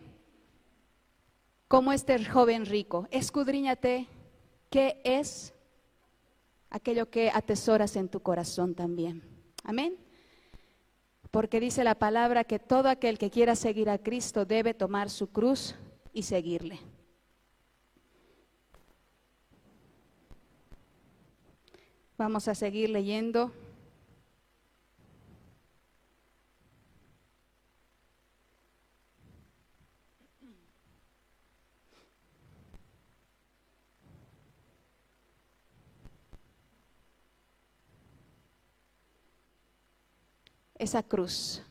Speaker 1: Como este joven rico, escudriñate qué es aquello que atesoras en tu corazón también. Amén. Porque dice la palabra que todo aquel que quiera seguir a Cristo debe tomar su cruz y seguirle. Vamos a seguir leyendo. Esa cruz.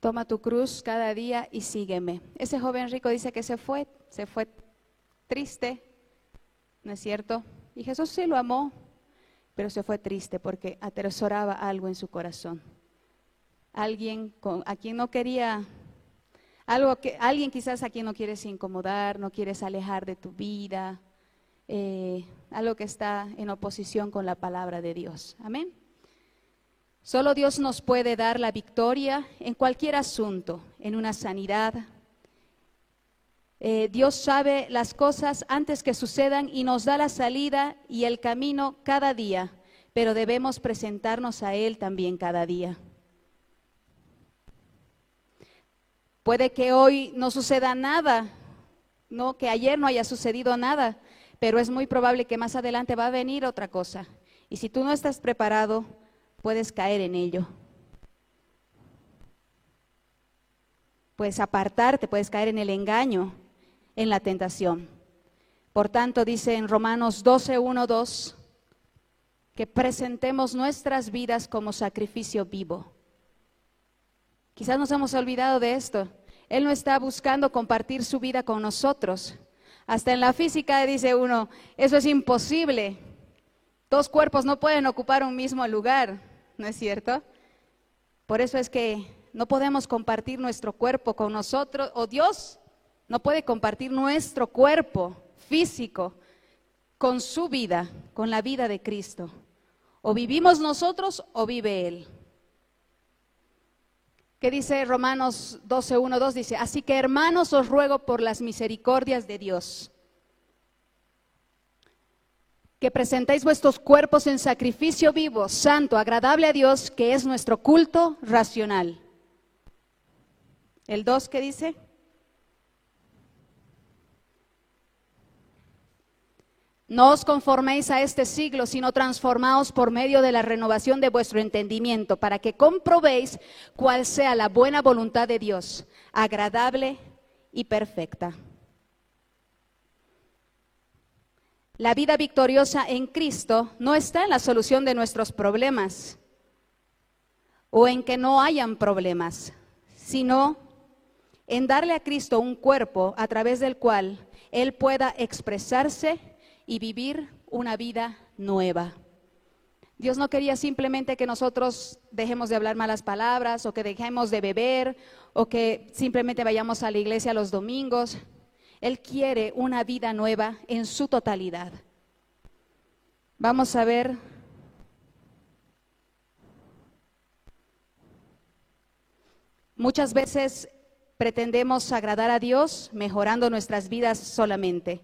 Speaker 1: Toma tu cruz cada día y sígueme. Ese joven rico dice que se fue, se fue triste, ¿no es cierto? Y Jesús sí lo amó, pero se fue triste porque atesoraba algo en su corazón. Alguien a quien no quería, algo que, alguien quizás a quien no quieres incomodar, no quieres alejar de tu vida, eh, algo que está en oposición con la palabra de Dios. Amén. Solo Dios nos puede dar la victoria en cualquier asunto, en una sanidad. Eh, Dios sabe las cosas antes que sucedan y nos da la salida y el camino cada día, pero debemos presentarnos a Él también cada día. Puede que hoy no suceda nada, no que ayer no haya sucedido nada, pero es muy probable que más adelante va a venir otra cosa. Y si tú no estás preparado, puedes caer en ello. Puedes apartarte, puedes caer en el engaño, en la tentación. Por tanto, dice en Romanos 12, 1, 2, que presentemos nuestras vidas como sacrificio vivo. Quizás nos hemos olvidado de esto. Él no está buscando compartir su vida con nosotros. Hasta en la física dice uno, eso es imposible. Dos cuerpos no pueden ocupar un mismo lugar. ¿No es cierto? Por eso es que no podemos compartir nuestro cuerpo con nosotros, o Dios no puede compartir nuestro cuerpo físico con su vida, con la vida de Cristo. O vivimos nosotros o vive Él. ¿Qué dice Romanos 12, 1, 2? Dice, así que hermanos os ruego por las misericordias de Dios que presentéis vuestros cuerpos en sacrificio vivo, santo, agradable a Dios, que es nuestro culto racional. El 2, ¿qué dice? No os conforméis a este siglo, sino transformaos por medio de la renovación de vuestro entendimiento, para que comprobéis cuál sea la buena voluntad de Dios, agradable y perfecta. La vida victoriosa en Cristo no está en la solución de nuestros problemas o en que no hayan problemas, sino en darle a Cristo un cuerpo a través del cual Él pueda expresarse y vivir una vida nueva. Dios no quería simplemente que nosotros dejemos de hablar malas palabras o que dejemos de beber o que simplemente vayamos a la iglesia los domingos. Él quiere una vida nueva en su totalidad. Vamos a ver Muchas veces pretendemos agradar a Dios mejorando nuestras vidas solamente,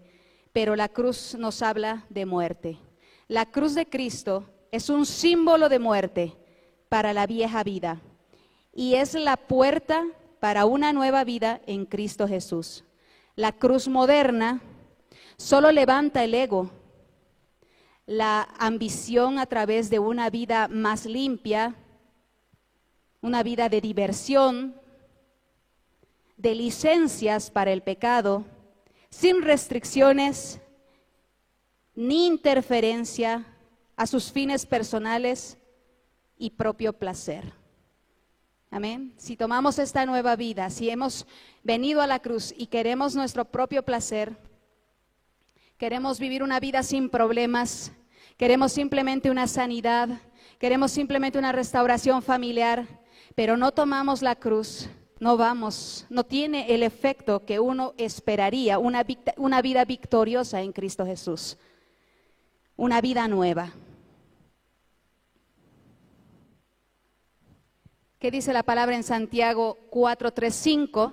Speaker 1: pero la cruz nos habla de muerte. La cruz de Cristo es un símbolo de muerte para la vieja vida y es la puerta para una nueva vida en Cristo Jesús. La cruz moderna solo levanta el ego, la ambición a través de una vida más limpia, una vida de diversión, de licencias para el pecado, sin restricciones ni interferencia a sus fines personales y propio placer. Amén. Si tomamos esta nueva vida, si hemos venido a la cruz y queremos nuestro propio placer, queremos vivir una vida sin problemas, queremos simplemente una sanidad, queremos simplemente una restauración familiar, pero no tomamos la cruz, no vamos, no tiene el efecto que uno esperaría, una, una vida victoriosa en Cristo Jesús, una vida nueva. ¿Qué dice la palabra en Santiago 4, 3, 5?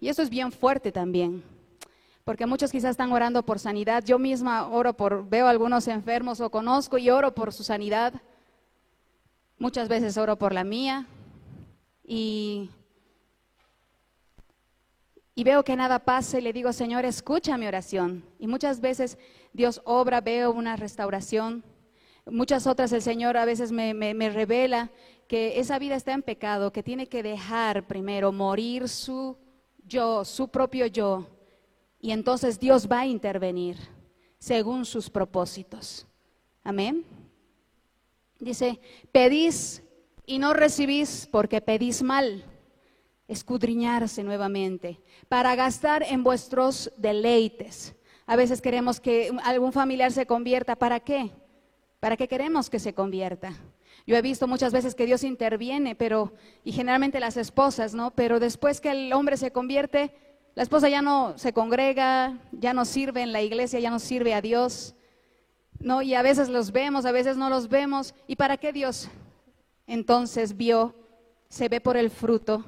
Speaker 1: Y eso es bien fuerte también, porque muchos quizás están orando por sanidad. Yo misma oro por, veo a algunos enfermos o conozco y oro por su sanidad. Muchas veces oro por la mía y, y veo que nada pasa y le digo, Señor, escucha mi oración. Y muchas veces Dios obra, veo una restauración. Muchas otras el Señor a veces me, me revela que esa vida está en pecado, que tiene que dejar primero morir su yo, su propio yo y entonces Dios va a intervenir según sus propósitos. Amén. Dice, pedís y no recibís porque pedís mal. Escudriñarse nuevamente para gastar en vuestros deleites. A veces queremos que algún familiar se convierta. ¿Para qué? ¿Para qué queremos que se convierta? Yo he visto muchas veces que Dios interviene, pero, y generalmente las esposas, ¿no? Pero después que el hombre se convierte, la esposa ya no se congrega, ya no sirve en la iglesia, ya no sirve a Dios. No, y a veces los vemos, a veces no los vemos. ¿Y para qué Dios entonces vio, se ve por el fruto?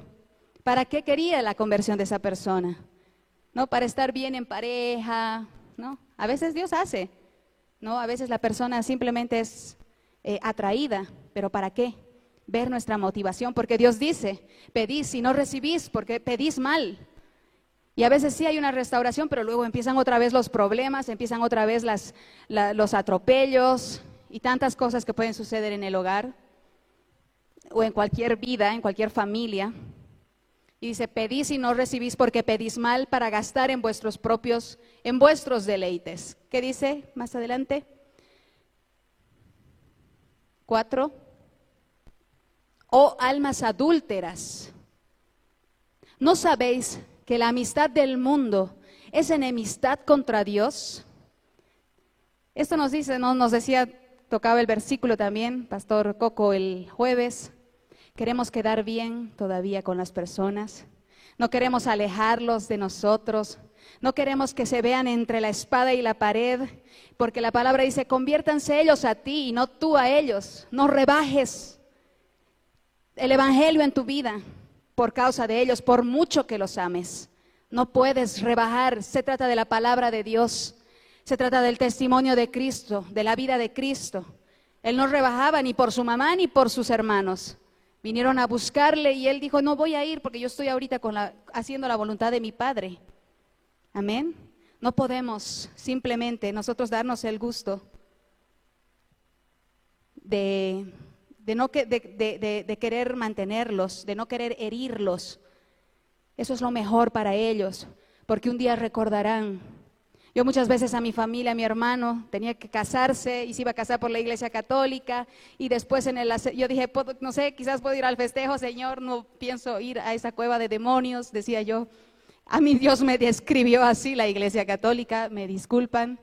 Speaker 1: ¿Para qué quería la conversión de esa persona? ¿No? Para estar bien en pareja, ¿no? A veces Dios hace, ¿no? A veces la persona simplemente es eh, atraída, pero ¿para qué? Ver nuestra motivación, porque Dios dice, pedís y no recibís, porque pedís mal. Y a veces sí hay una restauración, pero luego empiezan otra vez los problemas, empiezan otra vez los atropellos y tantas cosas que pueden suceder en el hogar o en cualquier vida, en cualquier familia. Y dice, pedís y no recibís porque pedís mal para gastar en vuestros propios, en vuestros deleites. ¿Qué dice más adelante? Cuatro. Oh almas adúlteras, ¿no sabéis que la amistad del mundo es enemistad contra Dios? Esto nos dice, ¿no? nos decía, tocaba el versículo también, Pastor Coco, el jueves. Queremos quedar bien todavía con las personas. No queremos alejarlos de nosotros. No queremos que se vean entre la espada y la pared, porque la palabra dice, conviértanse ellos a ti y no tú a ellos. No rebajes el Evangelio en tu vida por causa de ellos, por mucho que los ames. No puedes rebajar, se trata de la palabra de Dios, se trata del testimonio de Cristo, de la vida de Cristo. Él no rebajaba ni por su mamá ni por sus hermanos. Vinieron a buscarle y él dijo, no voy a ir porque yo estoy ahorita con la, haciendo la voluntad de mi Padre. Amén. No podemos simplemente nosotros darnos el gusto de de, no que, de, de, querer mantenerlos, de no querer herirlos. Eso es lo mejor para ellos, porque un día recordarán. Yo muchas veces a mi familia, a mi hermano, tenía que casarse y se iba a casar por la iglesia católica y después en el, yo dije, no sé, quizás puedo ir al festejo, Señor, no pienso ir a esa cueva de demonios, decía yo. A mí Dios me describió así la iglesia católica, me disculpan,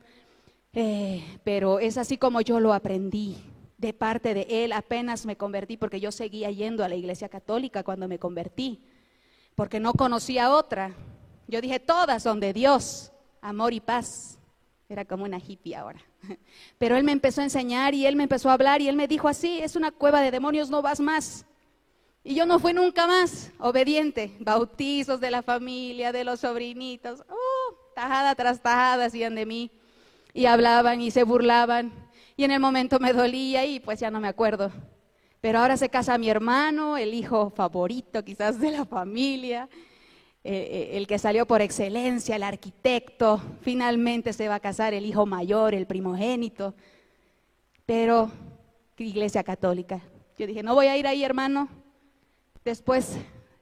Speaker 1: eh, pero es así como yo lo aprendí de parte de Él apenas me convertí, porque yo seguía yendo a la iglesia católica cuando me convertí, porque no conocía otra. Yo dije, todas son de Dios, amor y paz. Era como una hippie ahora. Pero Él me empezó a enseñar y Él me empezó a hablar y Él me dijo así, es una cueva de demonios, no vas más. Y yo no fui nunca más obediente. Bautizos de la familia, de los sobrinitos, uh, tajada tras tajada hacían de mí. Y hablaban y se burlaban y en el momento me dolía y pues ya no me acuerdo. Pero ahora se casa mi hermano, el hijo favorito quizás de la familia, eh, eh, el que salió por excelencia, el arquitecto, finalmente se va a casar el hijo mayor, el primogénito. Pero, iglesia católica. Yo dije, no voy a ir ahí, hermano. Después,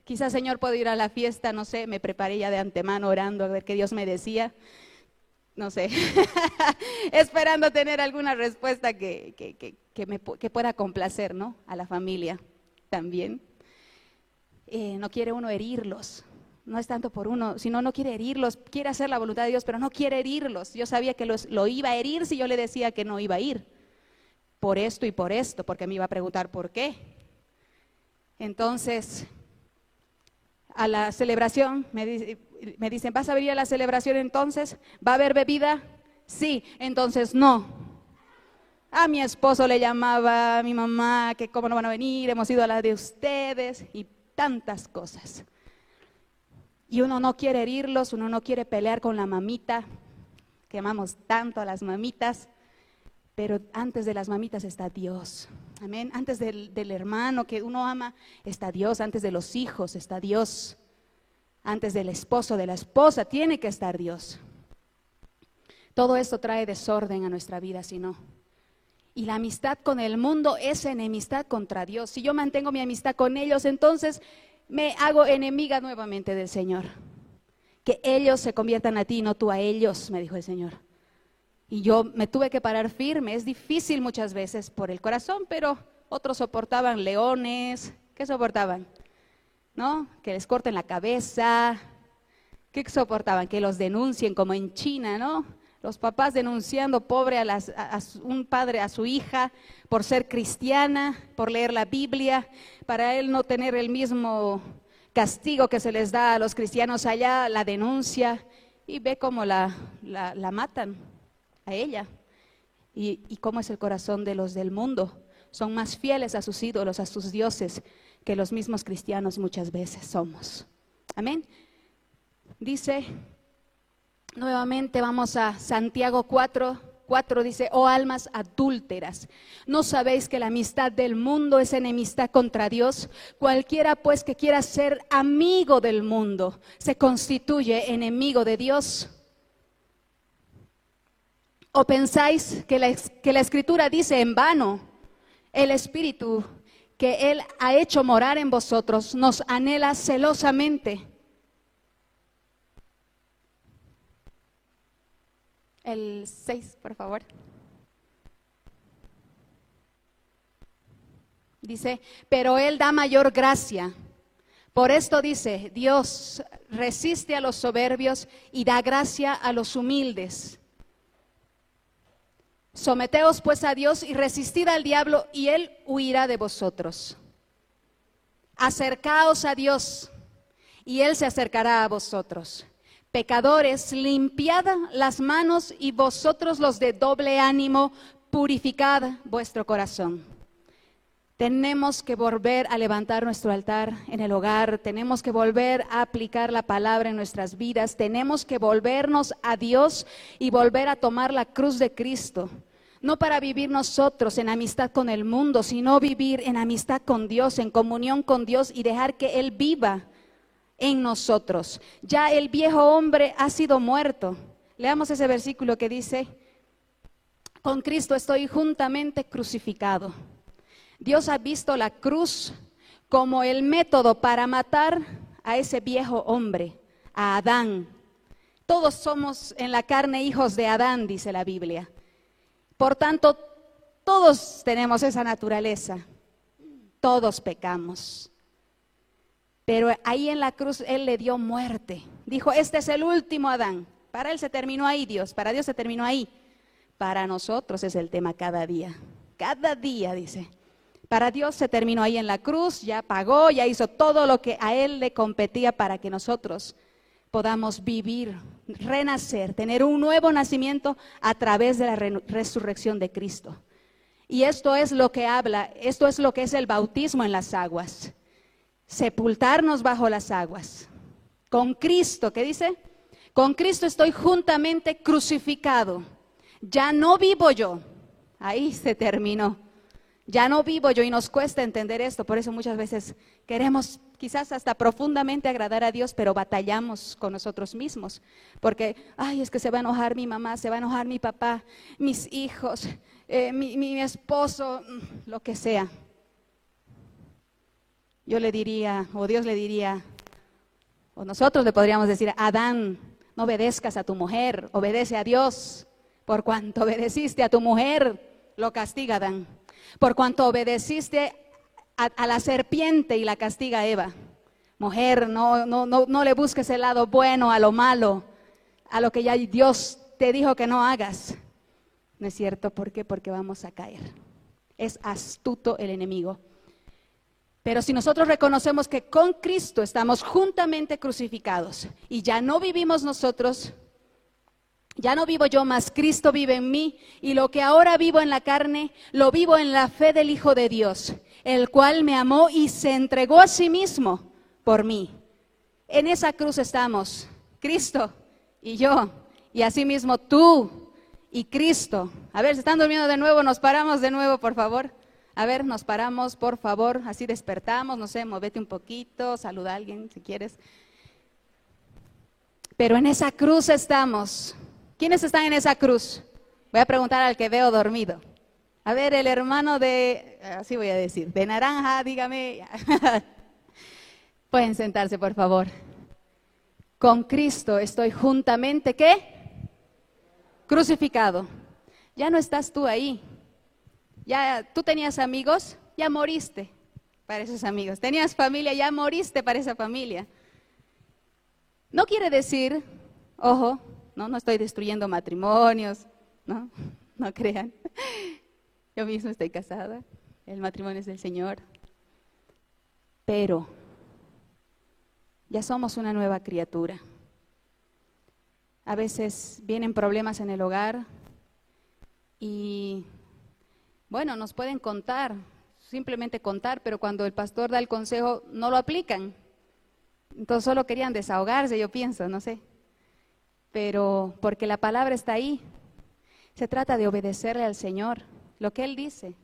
Speaker 1: quizás, Señor, puedo ir a la fiesta, no sé, me preparé ya de antemano orando a ver qué Dios me decía no sé, esperando tener alguna respuesta que, me, pueda complacer, ¿no? A la familia también. Eh, no quiere uno herirlos, no es tanto por uno, sino no quiere herirlos, quiere hacer la voluntad de Dios, pero no quiere herirlos. Yo sabía que los, lo iba a herir si yo le decía que no iba a ir, por esto y por esto, porque me iba a preguntar por qué. Entonces, a la celebración, me, dicen, ¿vas a venir a la celebración entonces? ¿Va a haber bebida? Sí, entonces no. A mi esposo le llamaba, a mi mamá, que cómo no van a venir, hemos ido a la de ustedes y tantas cosas. Y uno no quiere herirlos, uno no quiere pelear con la mamita, que amamos tanto a las mamitas, pero antes de las mamitas está Dios. Amén. Antes del, del, hermano que uno ama está Dios, antes de los hijos está Dios, antes del esposo, de la esposa, tiene que estar Dios. Todo esto trae desorden a nuestra vida, si no. Y la amistad con el mundo es enemistad contra Dios. Si yo mantengo mi amistad con ellos, entonces me hago enemiga nuevamente del Señor. Que ellos se conviertan a ti, no tú a ellos, me dijo el Señor. Y yo me tuve que parar firme. Es difícil muchas veces por el corazón, pero otros soportaban leones. ¿Qué soportaban? ¿No? Que les corten la cabeza. ¿Qué soportaban? Que los denuncien como en China, ¿no? Los papás denunciando pobre a, las, un padre a su hija por ser cristiana, por leer la Biblia, para él no tener el mismo castigo que se les da a los cristianos allá, la denuncia y ve cómo la, la, la matan a ella y, y cómo es el corazón de los del mundo. Son más fieles a sus ídolos, a sus dioses, que los mismos cristianos muchas veces somos. Amén. Dice Nuevamente vamos a Santiago 4, 4 dice, oh almas adúlteras, ¿no sabéis que la amistad del mundo es enemistad contra Dios? Cualquiera pues que quiera ser amigo del mundo se constituye enemigo de Dios. ¿O pensáis que la, que la escritura dice en vano, el Espíritu que Él ha hecho morar en vosotros nos anhela celosamente? El 6, por favor. Dice, pero Él da mayor gracia. Por esto dice, Dios resiste a los soberbios y da gracia a los humildes. Someteos pues a Dios y resistid al diablo y Él huirá de vosotros. Acercaos a Dios y Él se acercará a vosotros. Pecadores, limpiad las manos y vosotros los de doble ánimo, purificad vuestro corazón. Tenemos que volver a levantar nuestro altar en el hogar, tenemos que volver a aplicar la palabra en nuestras vidas, tenemos que volvernos a Dios y volver a tomar la cruz de Cristo. No para vivir nosotros en amistad con el mundo, sino vivir en amistad con Dios, en comunión con Dios y dejar que Él viva en nosotros. Ya el viejo hombre ha sido muerto. Leamos ese versículo que dice, con Cristo estoy juntamente crucificado. Dios ha visto la cruz como el método para matar a ese viejo hombre, a Adán. Todos somos en la carne hijos de Adán, dice la Biblia. Por tanto, todos tenemos esa naturaleza. Todos pecamos. Pero ahí en la cruz Él le dio muerte. Dijo, este es el último Adán. Para Él se terminó ahí Dios, para Dios se terminó ahí. Para nosotros es el tema cada día. Cada día, dice. Para Dios se terminó ahí en la cruz, ya pagó, ya hizo todo lo que a Él le competía para que nosotros podamos vivir, renacer, tener un nuevo nacimiento a través de la resurrección de Cristo. Y esto es lo que habla, esto es lo que es el bautismo en las aguas sepultarnos bajo las aguas. Con Cristo, ¿qué dice? Con Cristo estoy juntamente crucificado. Ya no vivo yo. Ahí se terminó. Ya no vivo yo y nos cuesta entender esto. Por eso muchas veces queremos quizás hasta profundamente agradar a Dios, pero batallamos con nosotros mismos. Porque, ay, es que se va a enojar mi mamá, se va a enojar mi papá, mis hijos, eh, mi, mi esposo, lo que sea yo le diría, o Dios le diría, o nosotros le podríamos decir, Adán, no obedezcas a tu mujer, obedece a Dios. Por cuanto obedeciste a tu mujer, lo castiga Adán. Por cuanto obedeciste a, la serpiente y la castiga Eva. Mujer, no, no, no, no le busques el lado bueno a lo malo, a lo que ya Dios te dijo que no hagas. ¿No es cierto? ¿Por qué? Porque vamos a caer. Es astuto el enemigo. Pero si nosotros reconocemos que con Cristo estamos juntamente crucificados y ya no vivimos nosotros, ya no vivo yo, más Cristo vive en mí y lo que ahora vivo en la carne, lo vivo en la fe del Hijo de Dios, el cual me amó y se entregó a sí mismo por mí. En esa cruz estamos, Cristo y yo, y asimismo tú y Cristo. A ver, si están durmiendo de nuevo, nos paramos de nuevo, por favor. A ver, nos paramos, por favor, así despertamos, no sé, movete un poquito, saluda a alguien si quieres. Pero en esa cruz estamos. ¿Quiénes están en esa cruz? Voy a preguntar al que veo dormido. A ver, el hermano de, así voy a decir, de naranja, dígame. Pueden sentarse, por favor. Con Cristo estoy juntamente, ¿qué? Crucificado. Ya no estás tú ahí. Ya tú tenías amigos, ya moriste para esos amigos. Tenías familia, ya moriste para esa familia. No quiere decir, ojo, no, no estoy destruyendo matrimonios, no, no crean. Yo mismo estoy casada, el matrimonio es del Señor. Pero ya somos una nueva criatura. A veces vienen problemas en el hogar y, bueno, nos pueden contar, simplemente contar, pero cuando el pastor da el consejo no lo aplican. Entonces solo querían desahogarse, yo pienso, no sé. Pero porque la palabra está ahí, se trata de obedecerle al Señor, lo que Él dice,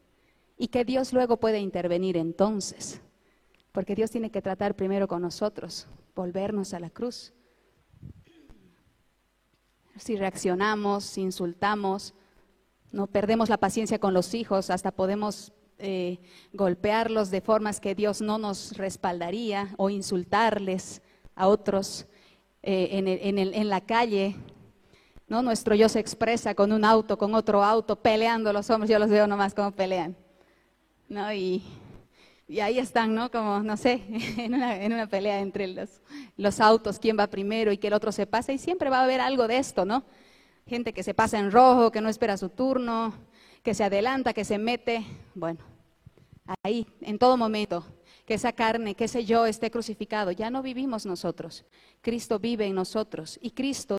Speaker 1: y que Dios luego puede intervenir entonces. Porque Dios tiene que tratar primero con nosotros, volvernos a la cruz. Si reaccionamos, si insultamos, no perdemos la paciencia con los hijos, hasta podemos eh, golpearlos de formas que Dios no nos respaldaría o insultarles a otros eh, en, en, la calle. ¿no? Nuestro yo se expresa con un auto, con otro auto, peleando los hombres, yo los veo nomás como pelean. ¿no? Y, y ahí están, ¿no? Como, no sé, en una, en una pelea entre los, los autos, quién va primero y que el otro se pasa, y siempre va a haber algo de esto, ¿no? Gente que se pasa en rojo, que no espera su turno, que se adelanta, que se mete, bueno, ahí, en todo momento, que esa carne, que ese yo esté crucificado, ya no vivimos nosotros, Cristo vive en nosotros y Cristo